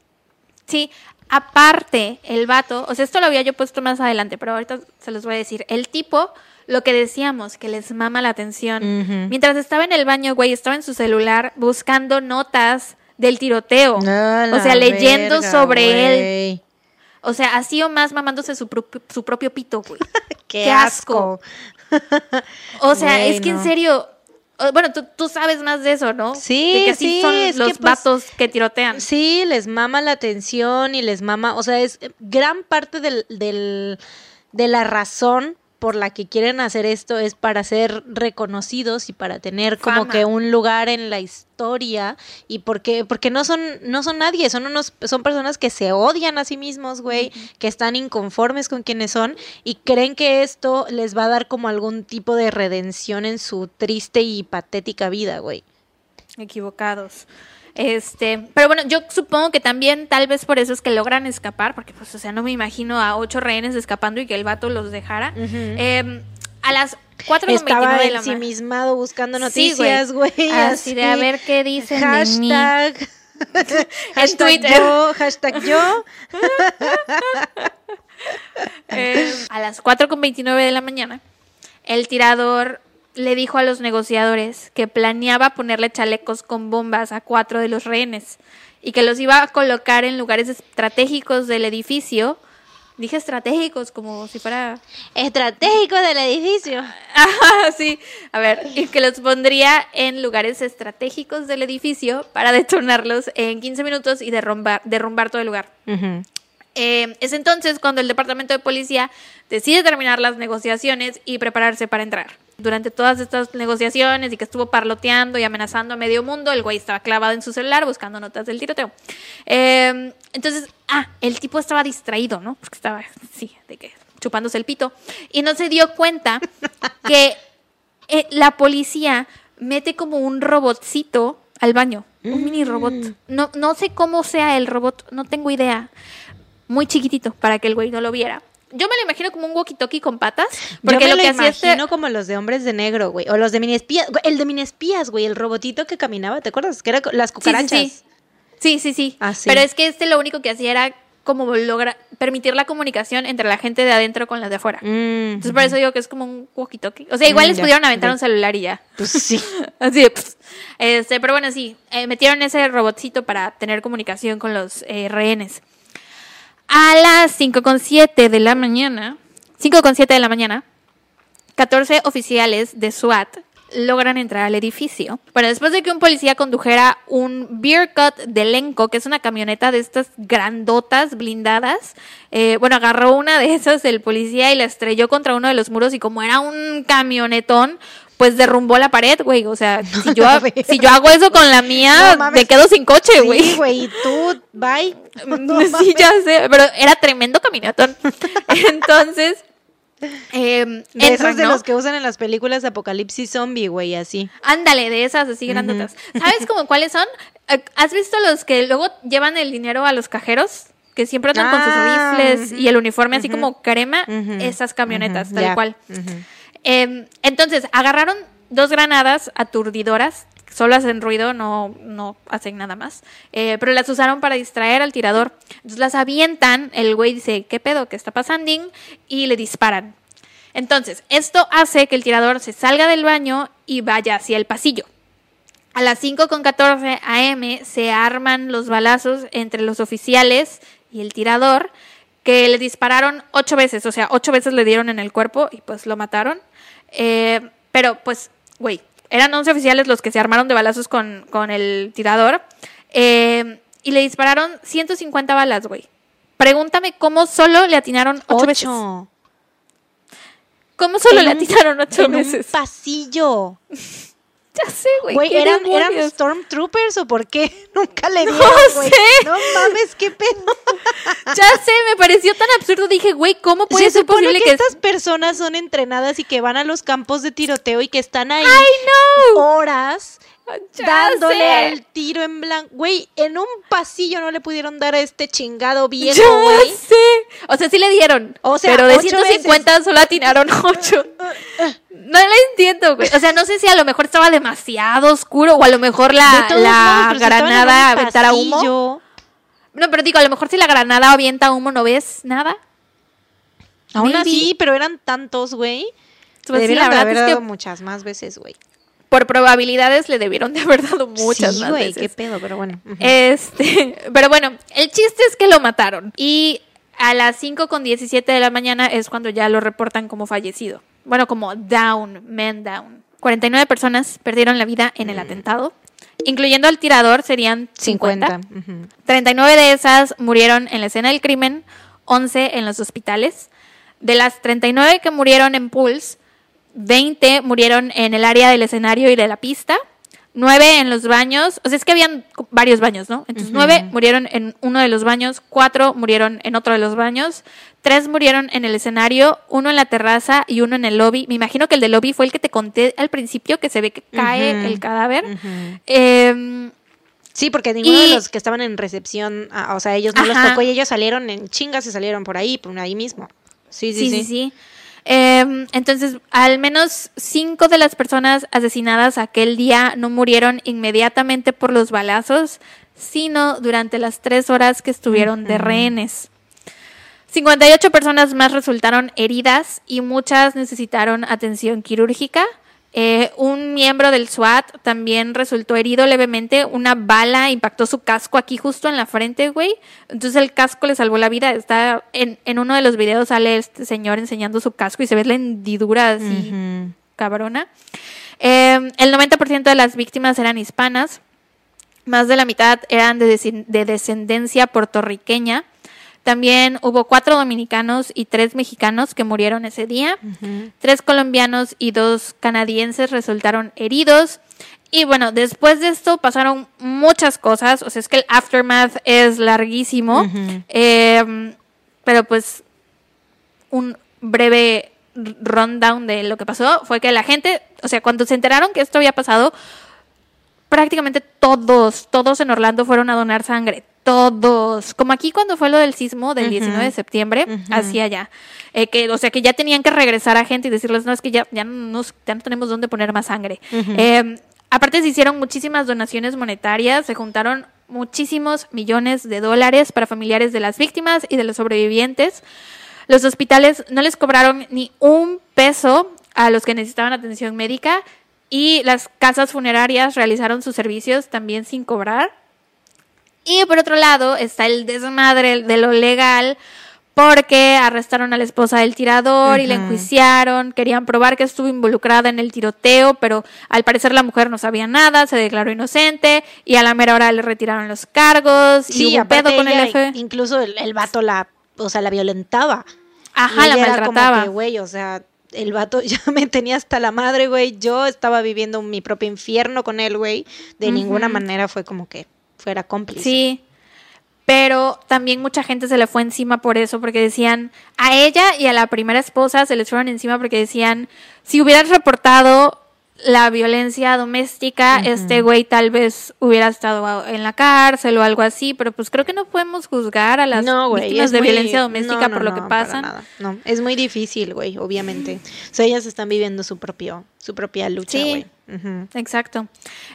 Sí, aparte, el vato, o sea, esto lo había yo puesto más adelante, pero ahorita se los voy a decir. El tipo, lo que decíamos, que les mama la atención. Mientras estaba en el baño, güey, estaba en su celular buscando notas del tiroteo. o sea, leyendo sobre él. O sea, así o más mamándose su, su propio pito, güey. Qué, asco. o sea, es que en serio, bueno, tú, sabes más de eso, ¿no? Sí, de que sí, son los que, pues, vatos que tirotean. Sí, les mama la atención y les mama, o sea, es gran parte del, del, de la razón por la que quieren hacer esto es para ser reconocidos y para tener como que un lugar en la historia y porque porque no son no son nadie, son unos son personas que se odian a sí mismos, güey, que están inconformes con quienes son y creen que esto les va a dar como algún tipo de redención en su triste y patética vida, güey. Equivocados. Este, pero bueno, yo supongo que también tal vez por eso es que logran escapar, porque pues, o sea, no me imagino a ocho rehenes escapando y que el vato los dejara. Em, a las 4 Estaba de la ensimismado buscando noticias, güey. Así, de a ver qué dicen hashtag, de mí. hashtag yo, hashtag yo. Em, a las 4.29 de la mañana, el tirador le dijo a los negociadores que planeaba ponerle chalecos con bombas a cuatro de los rehenes y que los iba a colocar en lugares estratégicos del edificio. Dije estratégicos, como si fuera... Estratégicos del edificio. Ajá, sí. A ver, y que los pondría en lugares estratégicos del edificio para detonarlos en 15 minutos y derrumbar, derrumbar todo el lugar. Eh, es entonces cuando el departamento de policía decide terminar las negociaciones y prepararse para entrar durante todas estas negociaciones y que estuvo parloteando y amenazando a medio mundo, el güey estaba clavado en su celular buscando notas del tiroteo. Em, entonces, ah, el tipo estaba distraído, ¿no? Porque estaba, sí, de que chupándose el pito. Y no se dio cuenta que eh, la policía mete como un robotcito al baño. Un mini robot. Mm. No, no sé cómo sea el robot, no tengo idea. Muy chiquitito para que el güey no lo viera yo me lo imagino como un walkie-talkie con patas. Porque yo me lo, que este imagino como los de hombres de negro, güey. O los de mini espías. El de mini espías, güey. El robotito que caminaba, ¿te acuerdas? Que era las cucarachas. Sí, sí, sí. Ah, Pero es que este lo único que hacía era como logra permitir la comunicación entre la gente de adentro con las de afuera. Mm, Entonces, por eso digo que es como un walkie-talkie. O sea, igual mm, les pudieron aventar un celular y ya. Pues sí. Así pues, este, pero bueno, sí. Eh, metieron ese robotcito para tener comunicación con los eh, rehenes. A las 5.7 de la mañana, 5.7 de la mañana, 14 oficiales de SWAT logran entrar al edificio. Bueno, después de que un policía condujera un Beer Cut de Lenco, que es una camioneta de estas grandotas blindadas, eh, bueno, agarró una de esas el policía y la estrelló contra uno de los muros y como era un camionetón, pues derrumbó la pared, güey. O sea, si yo, si yo hago eso con la mía, me quedo sin coche, güey. Sí, güey, y tú, bye. sí, ya sé, pero era tremendo caminatón. Entonces, eh, de esos de los que usan en las películas de Apocalipsis Zombie, güey, así. Ándale, de esas así grandotas. ¿Sabes como cuáles son? Eh, ¿Has visto los que luego llevan el dinero a los cajeros? Que siempre andan con sus ah, rifles y el uniforme así como crema. Esas camionetas, tal cual. Em, entonces, agarraron dos granadas aturdidoras solo hacen ruido, no, no hacen nada más. Eh, pero las usaron para distraer al tirador. Entonces las avientan, el güey dice, ¿qué pedo? ¿Qué está pasando? Y le disparan. Entonces, esto hace que el tirador se salga del baño y vaya hacia el pasillo. A las 5.14 am se arman los balazos entre los oficiales y el tirador que le dispararon ocho veces, o sea, ocho veces le dieron en el cuerpo y pues lo mataron. Eh, pero pues, güey, eran 11 oficiales los que se armaron de balazos con, con el tirador eh, y le dispararon 150 balas, güey. Pregúntame cómo solo le atinaron ocho, veces. ¿Cómo solo le atinaron ocho en veces? Un pasillo. Ya sé, güey. Güey, ¿qué ¿eran, demonios? ¿eran Stormtroopers o por qué? Nunca le No dieron, güey. sé. No mames, qué pedo. Ya sé, me pareció tan absurdo. Dije, güey, ¿cómo puede Se ser posible que, que, estas personas son entrenadas y que van a los campos de tiroteo y que están ahí ¡Ay, no! horas Ya dándole sé. al tiro en blanco. Güey, en un pasillo no le pudieron dar a este chingado viejo, Ya güey. sé. O sea, sí le dieron. O sea, pero de ocho 150 solo atinaron 8. No le entiendo, güey. O sea, no sé si a lo mejor estaba demasiado oscuro o a lo mejor la, la modos, granada aventara humo. No, pero digo, a lo mejor si la granada avienta humo no ves nada. Aún Maybe. así, pero eran tantos, güey. Pues sí, la verdad haber es que muchas más veces, güey. Por probabilidades le debieron de haber dado muchas sí, más güey, veces. qué pedo, pero bueno. ujú. Este, pero bueno, el chiste es que lo mataron. Y a las 5 con 17 de la mañana es cuando ya lo reportan como fallecido. Bueno, como down, man down. 49 personas perdieron la vida en el atentado. Incluyendo al tirador serían 50. 50. ujú. 39 de esas murieron en la escena del crimen, 11 en los hospitales. De las 39 que murieron en Pulse, 20 murieron en el área del escenario y de la pista, 9 en los baños, o sea, es que habían varios baños, ¿no? Entonces, 9 murieron en uno de los baños, 4 murieron en otro de los baños, 3 murieron en el escenario, uno en la terraza y uno en el lobby. Me imagino que el del lobby fue el que te conté al principio, que se ve que cae el cadáver. Em, Sí, porque ninguno de los que estaban en recepción, ah, o sea, ellos no los Ajá. tocó y ellos salieron en chingas y salieron por ahí, por ahí mismo. Sí, sí, Sí, sí. sí, sí. Em, entonces, al menos cinco de las personas asesinadas aquel día no murieron inmediatamente por los balazos, sino durante las tres horas que estuvieron de rehenes. 58 personas más resultaron heridas y muchas necesitaron atención quirúrgica. Eh, un miembro del SWAT también resultó herido levemente. Una bala impactó su casco aquí justo en la frente, güey. Entonces el casco le salvó la vida. Está en, en uno de los videos sale este señor enseñando su casco y se ve la hendidura así cabrona. Eh, el 90% de las víctimas eran hispanas. Más de la mitad eran de, de descendencia puertorriqueña. También hubo cuatro dominicanos y tres mexicanos que murieron ese día. Tres colombianos y dos canadienses resultaron heridos. Y bueno, después de esto pasaron muchas cosas. O sea, es que el aftermath es larguísimo. Eh, pero pues un breve rundown de lo que pasó fue que la gente, o sea, cuando se enteraron que esto había pasado, prácticamente todos, todos en Orlando fueron a donar sangre. Todos. Como aquí cuando fue lo del sismo del Ujú. 19 de septiembre, Ujú. así allá. Eh, que, o sea, que ya tenían que regresar a gente y decirles, no, es que ya, ya, no, nos- ya no tenemos dónde poner más sangre. Eh, aparte se hicieron muchísimas donaciones monetarias, se juntaron muchísimos millones de dólares para familiares de las víctimas y de los sobrevivientes. Los hospitales no les cobraron ni un peso a los que necesitaban atención médica y las casas funerarias realizaron sus servicios también sin cobrar. Y por otro lado está el desmadre de lo legal porque arrestaron a la esposa del tirador y la enjuiciaron, querían probar que estuvo involucrada en el tiroteo, pero al parecer la mujer no sabía nada, se declaró inocente y a la mera hora le retiraron los cargos y Sí, hubo un aparte pedo con el F. incluso el, el vato la, o sea, la violentaba. Ajá, Y la maltrataba. güey, o sea, el vato ya me tenía hasta la madre, güey. Yo estaba viviendo mi propio infierno con él, güey. De ninguna manera fue como que fuera cómplice. Sí. Pero también mucha gente se le fue encima por eso, porque decían, a ella y a la primera esposa se les fueron encima porque decían, si hubieran reportado la violencia doméstica, este güey tal vez hubiera estado en la cárcel o algo así, pero pues creo que no podemos juzgar a las no, güey, víctimas de muy- violencia doméstica no, no, por lo no, que pasan. nada. No, es muy difícil, güey, obviamente. O sea, ellas están viviendo su propio, su propia lucha, Sí. güey. Ujú. Exacto.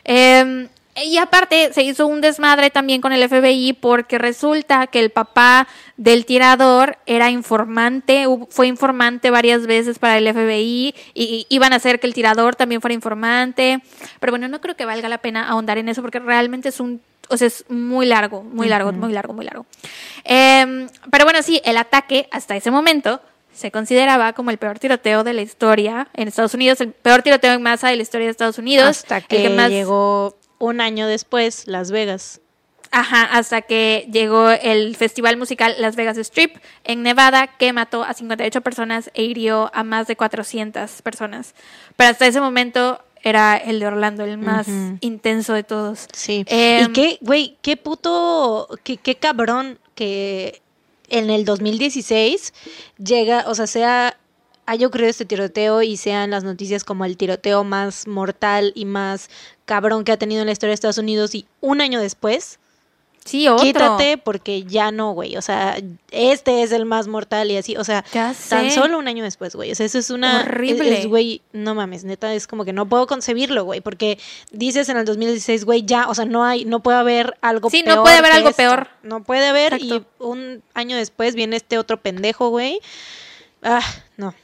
Eh, y aparte se hizo un desmadre también con el FBI porque resulta que el papá del tirador era informante, fue informante varias veces para el FBI y, y iban a hacer que el tirador también fuera informante. Pero bueno, no creo que valga la pena ahondar en eso porque realmente es un, o sea, es muy largo, muy largo, muy largo, muy largo. Em, pero bueno, sí, el ataque hasta ese momento se consideraba como el peor tiroteo de la historia en Estados Unidos, el peor tiroteo en masa de la historia de Estados Unidos. Hasta que, llegó un año después Las Vegas. Ajá, hasta que llegó el festival musical Las Vegas Strip en Nevada, que mató a 58 personas e hirió a más de 400 personas. Pero hasta ese momento era el de Orlando, el más intenso de todos. Sí. y em, qué, güey, qué puto, qué, qué cabrón que en el 2016 llega, o sea, sea haya ocurrido este tiroteo y sean las noticias como el tiroteo más mortal y más cabrón que ha tenido en la historia de Estados Unidos y un año después Sí, otro. Quítate porque ya no, güey. O sea, este es el más mortal y así. O sea, tan solo un año después, güey. O sea, eso es una. Horrible. güey, no mames, neta, es como que no puedo concebirlo, güey. Porque dices en el 2016, güey, ya, o sea, no hay, no puede haber algo peor. Sí, no puede haber algo peor. No puede haber. Y un año después viene este otro pendejo, güey. Ah, no.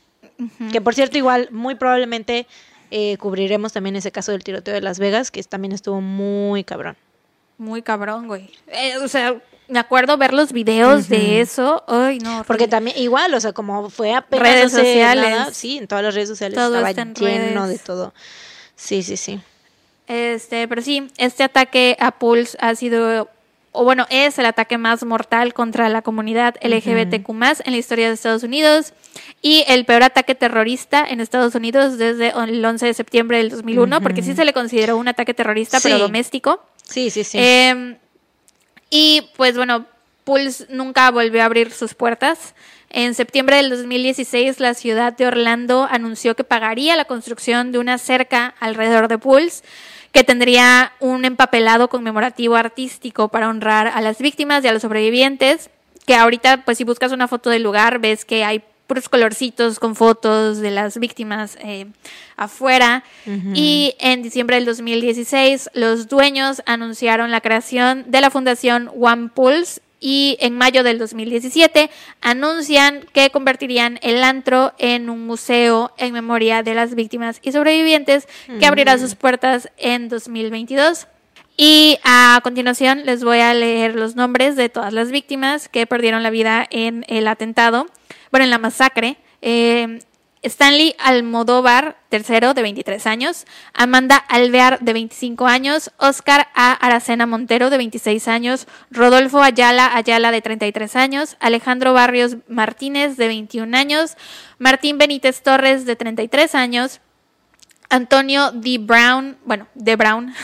Que por cierto, igual, muy probablemente eh, cubriremos también ese caso del tiroteo de Las Vegas, que también estuvo muy cabrón. Muy cabrón, güey. Eh, o sea, me acuerdo ver los videos de eso. Ay, no. Porque también, igual, o sea, como fue apenas. Redes sociales. sí, en todas las redes sociales estaba lleno de todo. Sí, sí, sí. Este, pero sí, este ataque a Pulse ha sido, o bueno, es el ataque más mortal contra la comunidad LGBTQ en la historia de Estados Unidos y el peor ataque terrorista en Estados Unidos desde el 11 de septiembre del 2001, porque sí se le consideró un ataque terrorista, pero doméstico. Sí, sí, sí. Em, y pues bueno, Pulse nunca volvió a abrir sus puertas. En septiembre del 2016, la ciudad de Orlando anunció que pagaría la construcción de una cerca alrededor de Pulse, que tendría un empapelado conmemorativo artístico para honrar a las víctimas y a los sobrevivientes. Que ahorita, pues si buscas una foto del lugar, ves que hay puros colorcitos con fotos de las víctimas eh, afuera. Y en diciembre del 2016, los dueños anunciaron la creación de la fundación One Pulse. Y en mayo del 2017 anuncian que convertirían el antro en un museo en memoria de las víctimas y sobrevivientes que abrirá sus puertas en 2022. Y a continuación les voy a leer los nombres de todas las víctimas que perdieron la vida en el atentado bueno, en la masacre, eh, Stanley Almodóvar, tercero, de 23 años, Amanda Alvear, de 25 años, Oscar A. Aracena Montero, de 26 años, Rodolfo Ayala Ayala, de 33 años, Alejandro Barrios Martínez, de 21 años, Martín Benítez Torres, de 33 años, Antonio D. Brown, bueno, de Brown,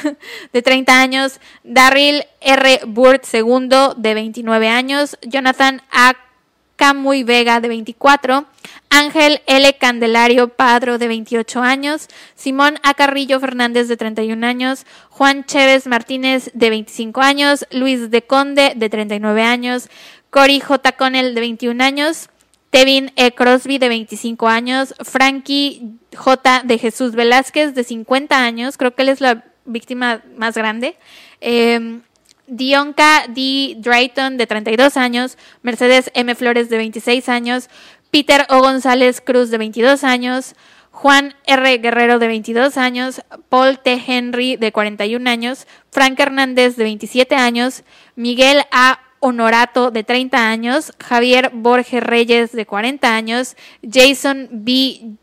de 30 años, Darryl R. Burt, segundo, de 29 años, Jonathan A. Camuy Vega, de 24, Ángel L. Candelario Padro, de 28 años, Simón A. Carrillo Fernández, de 31 años, Juan Chévez Martínez, de 25 años, Luis de Conde, de 39 años, Cory J. Connell, de 21 años, Tevin E. Crosby, de 25 años, Frankie J. de Jesús Velázquez, de 50 años, creo que él es la víctima más grande, eh, Dionka D. Drayton, de 32 años, Mercedes M. Flores, de 26 años, Peter O. González Cruz, de 22 años, Juan R. Guerrero, de 22 años, Paul T. Henry, de 41 años, Frank Hernández, de 27 años, Miguel A. Honorato, de 30 años, Javier Borges Reyes, de 40 años, Jason B.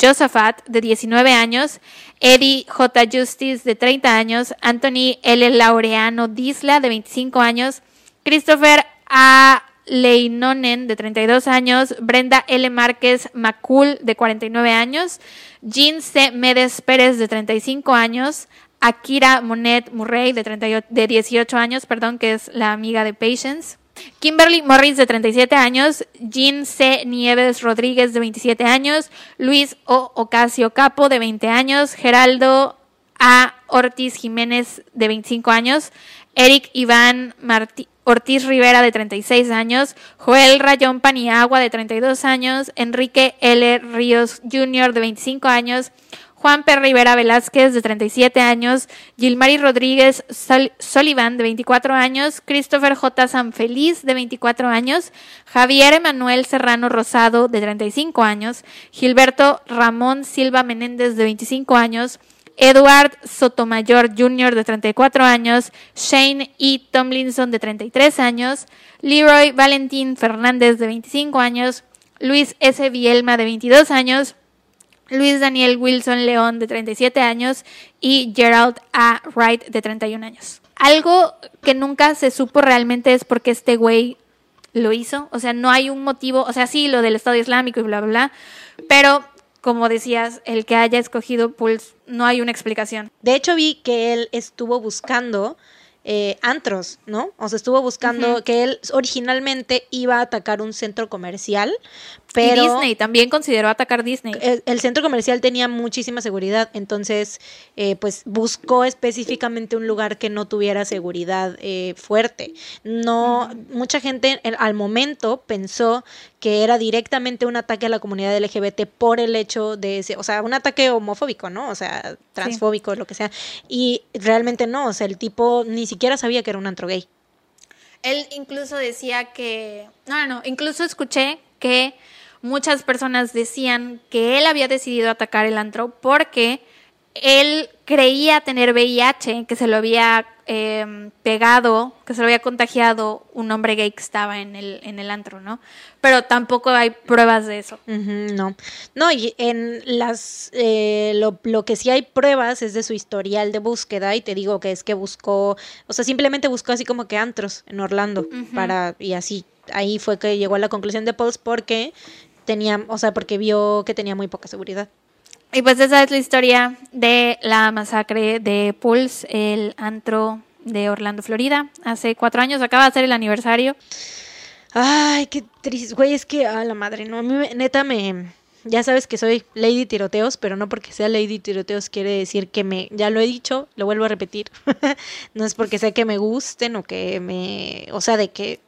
Josaphat, de 19 años, Eddie J. Justice, de 30 años, Anthony L. Laureano Disla, de 25 años, Christopher A. Leinonen, de 32 años, Brenda L. Márquez Macul, de 49 años, Jean C. Medes Pérez, de 35 años, Akira Monet Murray, de, de 18 años, perdón, que es la amiga de Patience, Kimberly Morris, de 37 años, Jean C. Nieves Rodríguez, de 27 años, Luis O. Ocasio Capo, de 20 años, Geraldo A. Ortiz Jiménez, de 25 años, Eric Iván Ortiz Rivera, de 36 años, Joel Rayón Paniagua, de 32 años, Enrique L. Ríos Jr., de 25 años, Juan P. Rivera Velázquez, de 37 años, Gilmari Rodríguez Sullivan, de 24 años, Christopher J. Sanfeliz, de 24 años, Javier Emanuel Serrano Rosado, de 35 años, Gilberto Ramón Silva Menéndez, de 25 años, Edward Sotomayor Jr. de 34 años, Shane E. Tomlinson de 33 años, Leroy Valentín Fernández de 25 años, Luis S. Bielma de 22 años, Luis Daniel Wilson León de 37 años y Gerald A. Wright de 31 años. Algo que nunca se supo realmente es por qué este güey lo hizo. O sea, no hay un motivo, o sea, sí, lo del Estado Islámico y bla, bla, bla, pero como decías, el que haya escogido Pulse, no hay una explicación. De hecho, vi que él estuvo buscando eh, antros, ¿no? O sea, estuvo buscando que él originalmente iba a atacar un centro comercial, pero... Y Disney, también consideró atacar Disney. El, el centro comercial tenía muchísima seguridad, entonces, eh, pues buscó específicamente un lugar que no tuviera seguridad eh, fuerte. No, mucha gente en- al momento pensó que era directamente un ataque a la comunidad LGBT por el hecho de, ese- o sea, un ataque homofóbico, ¿no? O sea, transfóbico, lo que sea. Y realmente no, o sea, el tipo ni siquiera sabía que era un antro gay. Él incluso decía que, no, no, no, incluso escuché que muchas personas decían que él había decidido atacar el antro porque él creía tener VIH, que se lo había eh, pegado, que se lo había contagiado un hombre gay que estaba en el, en el antro, ¿no? Pero tampoco hay pruebas de eso. No, no, y en las, eh, lo, lo que sí hay pruebas es de su historial de búsqueda y te digo que es que buscó, o sea, simplemente buscó así como que antros en Orlando para, y así, ahí fue que llegó a la conclusión de Pulse porque tenía, o sea, porque vio que tenía muy poca seguridad. Y pues esa es la historia de la masacre de Pulse, el antro de Orlando, Florida. Hace cuatro años acaba de ser el aniversario. Ay, qué triste, güey, es que, a la madre, no, a mí me- neta me, ya sabes que soy Lady Tiroteos, pero no porque sea Lady Tiroteos quiere decir que me, ya lo he dicho, lo vuelvo a repetir, no es porque sea que me gusten o que me, o sea, de que,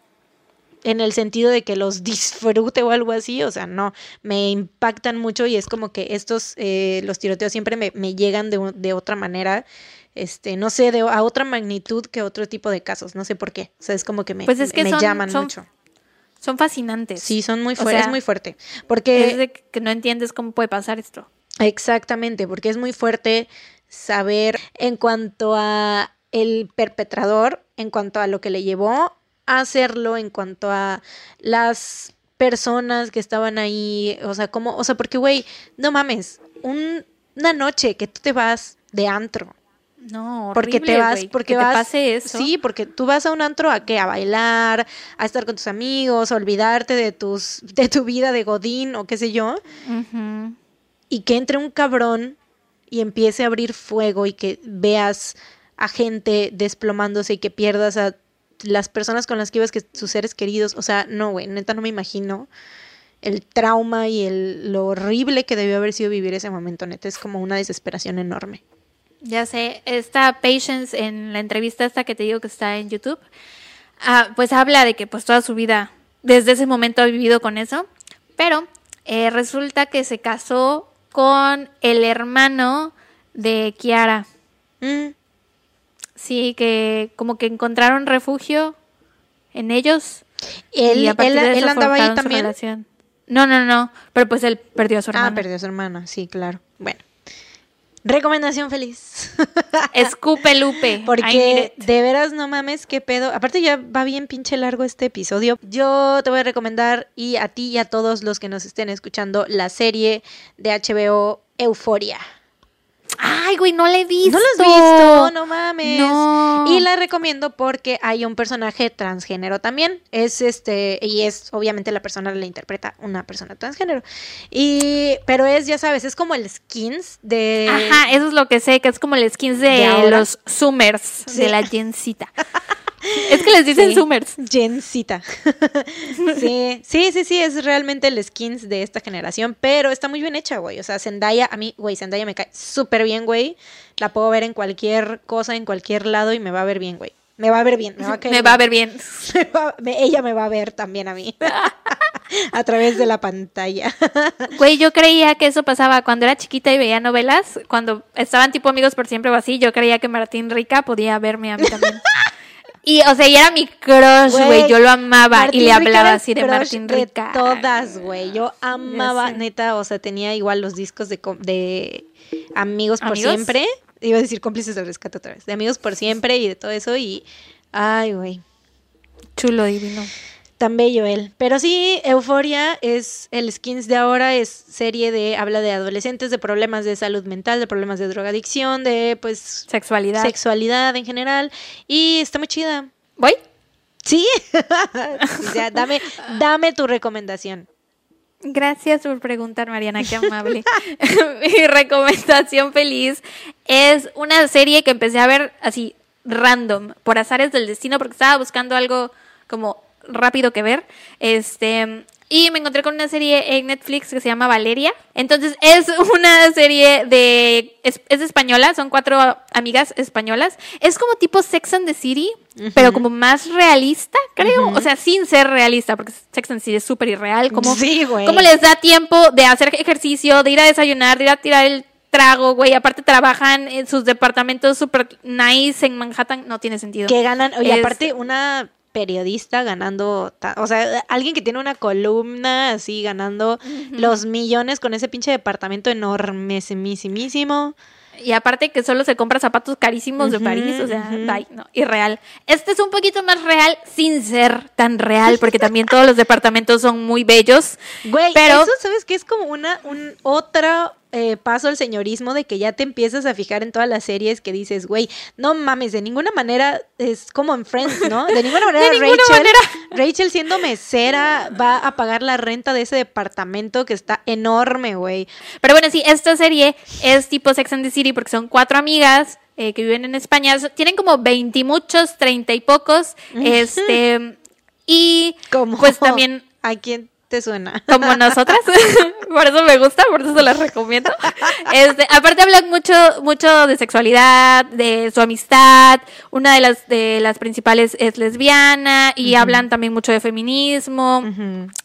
en el sentido de que los disfrute o algo así, o sea, no, me impactan mucho y es como que estos, eh, los tiroteos siempre me, me llegan de, de otra manera, este, no sé, de, a otra magnitud que otro tipo de casos, no sé por qué, o sea, es como que me, Pues es que me son- llaman son mucho. Son fascinantes. Sí, son muy O fuertes, sea, es muy fuerte. Porque Es de que no entiendes cómo puede pasar esto. exactamente, porque es muy fuerte saber en cuanto a el perpetrador, en cuanto a lo que le llevó a hacerlo, en cuanto a las personas que estaban ahí, o sea, como, o sea, porque güey, no mames, un- una noche que tú te vas de antro, No, porque te vas, porque que vas, te pase eso. sí, porque tú vas a un antro a qué, a bailar, a estar con tus amigos, a olvidarte de tus, de tu vida de godín o qué sé yo, y que entre un cabrón y empiece a abrir fuego y que veas a gente desplomándose y que pierdas a las personas con las que ibas, que sus seres queridos, o sea, no, güey, neta no me imagino el trauma y el, lo horrible que debió haber sido vivir ese momento, neta, es como una desesperación enorme. Ya sé, esta Patience en la entrevista esta que te digo que está en YouTube, ah, pues habla de que pues toda su vida, desde ese momento ha vivido con eso, pero eh, resulta que se casó con el hermano de Kiara. Mm, Sí, que como que encontraron refugio en ellos. Él, y a él- de él eso andaba ahí también. relación. No, no, no, pero pues él perdió a su hermana. Ah, perdió a su hermana, sí, claro. Bueno. Recomendación feliz. Escupe Lupe. Porque de veras no mames, qué pedo. Aparte ya va bien pinche largo este episodio. Yo te voy a recomendar y a ti y a todos los que nos estén escuchando la serie de HBO Euforia. Ay, güey, no la he visto. ¿No lo has visto? No mames. No. Y la recomiendo porque hay un personaje transgénero también. Es este, y es obviamente la persona la interpreta una persona transgénero. Y, pero es, ya sabes, es como el skins de. Ajá, eso es lo que sé, que es como el skins de, los Sí. de la Gencita. es que les dicen Sí. Zoomers. Jencita. sí, sí, sí, sí, es realmente el skins de esta generación, pero está muy bien hecha, güey. O sea, Zendaya, a mí, güey, Zendaya me cae súper bien, güey. La puedo ver en cualquier cosa, en cualquier lado y me va a ver bien, güey. Me va a ver bien, me va a caer Me va a ver bien. Me va- me- ella me va a ver también a mí. a través de la pantalla. Güey, yo creía que eso pasaba cuando era chiquita y veía novelas, cuando estaban tipo amigos por siempre o así, yo creía que Martín Rica podía verme a mí también. Y, o sea, y era mi crush, güey. Yo lo amaba Martín y le hablaba así de Martín Rica. De todas, güey. Yo amaba, neta, o sea, tenía igual los discos de, de Amigos por ¿Amigos? Siempre. Iba a decir cómplices del rescate otra vez. De Amigos por Siempre y de todo eso. Y, ay, güey. Chulo, divino. Tan bello él. Pero sí, Euforia es el skins de ahora, es serie de, habla de adolescentes, de problemas de salud mental, de problemas de drogadicción, de pues Sexualidad. sexualidad en general. Y está muy chida. ¿Voy? Sí. o sea, dame, dame tu recomendación. Gracias por preguntar, Mariana, qué amable. Mi recomendación feliz es una serie que empecé a ver así random, por azares del destino, porque estaba buscando algo como rápido que ver. Este, y me encontré con una serie en Netflix que se llama Valeria. Entonces, es una serie de. Es, es española, son cuatro amigas españolas. Es como tipo Sex and the City, pero como más realista, creo. O sea, sin ser realista, porque Sex and the City es súper irreal. Como, Sí, güey. ¿Cómo les da tiempo de hacer ejercicio, de ir a desayunar, de ir a tirar el trago, güey? Aparte trabajan en sus departamentos súper nice en Manhattan. No tiene sentido. Que ganan, oye, Es- aparte una periodista ganando, o sea, alguien que tiene una columna así ganando los millones con ese pinche departamento enormesimísimo. Y aparte que solo se compra zapatos carísimos de París, o sea, no, irreal. Este es un poquito más real sin ser tan real, porque también todos los departamentos son muy bellos. Güey, Pero- eso sabes que es como una un otro eh, paso al señorismo de que ya te empiezas a fijar en todas las series que dices, güey, no mames, de ninguna manera es como en Friends, ¿no? De ninguna manera, ninguna Rachel, manera. Rachel siendo mesera va a pagar la renta de ese departamento que está enorme, güey. Pero bueno, sí, esta serie es tipo Sex and the City porque son cuatro amigas eh, que viven en España. Tienen como veintimuchos, treinta y pocos. Este. Y pues también ¿A quién te suena? como nosotras. por eso me gusta, por eso se las recomiendo. Este, aparte hablan mucho, mucho de sexualidad, de su amistad. Una de las, de las principales es lesbiana y hablan también mucho de feminismo.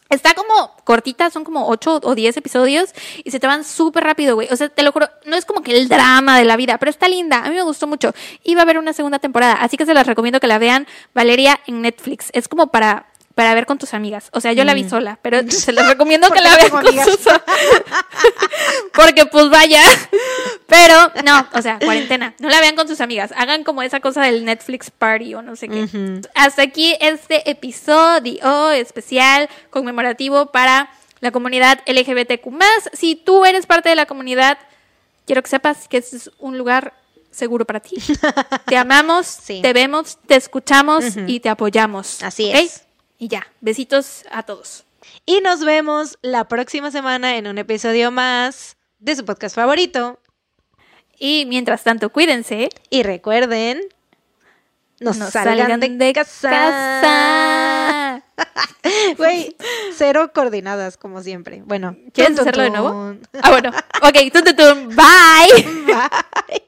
Está como cortita, son como 8 o 10 episodios y se te van súper rápido, güey. O sea, te lo juro, no es como que el drama de la vida, pero está linda. A mí me gustó mucho. Y va a haber una segunda temporada, así que se las recomiendo que la vean, Valeria, en Netflix. Es como para para ver con tus amigas. O sea, yo la vi sola, pero se las recomiendo que Mm. La vean con amigas. sus Porque pues vaya. Pero no, o sea, cuarentena. No la vean con sus amigas. Hagan como esa cosa del Netflix party o no sé qué. Hasta aquí este episodio especial conmemorativo para la comunidad LGBTQ. Si tú eres parte de la comunidad, quiero que sepas que este es un lugar seguro para ti. Te amamos, Sí. te vemos, te escuchamos y te apoyamos. Así es. Y ya, besitos a todos. Y nos vemos la próxima semana en un episodio más de su podcast favorito. Y mientras tanto, cuídense. Y recuerden, no, No salgan, de, casa. casa. Güey, cero coordinadas, como siempre. Bueno, ¿Quieres hacerlo de nuevo? Ah, bueno. Ok, tun, tun, tun. Bye. Bye.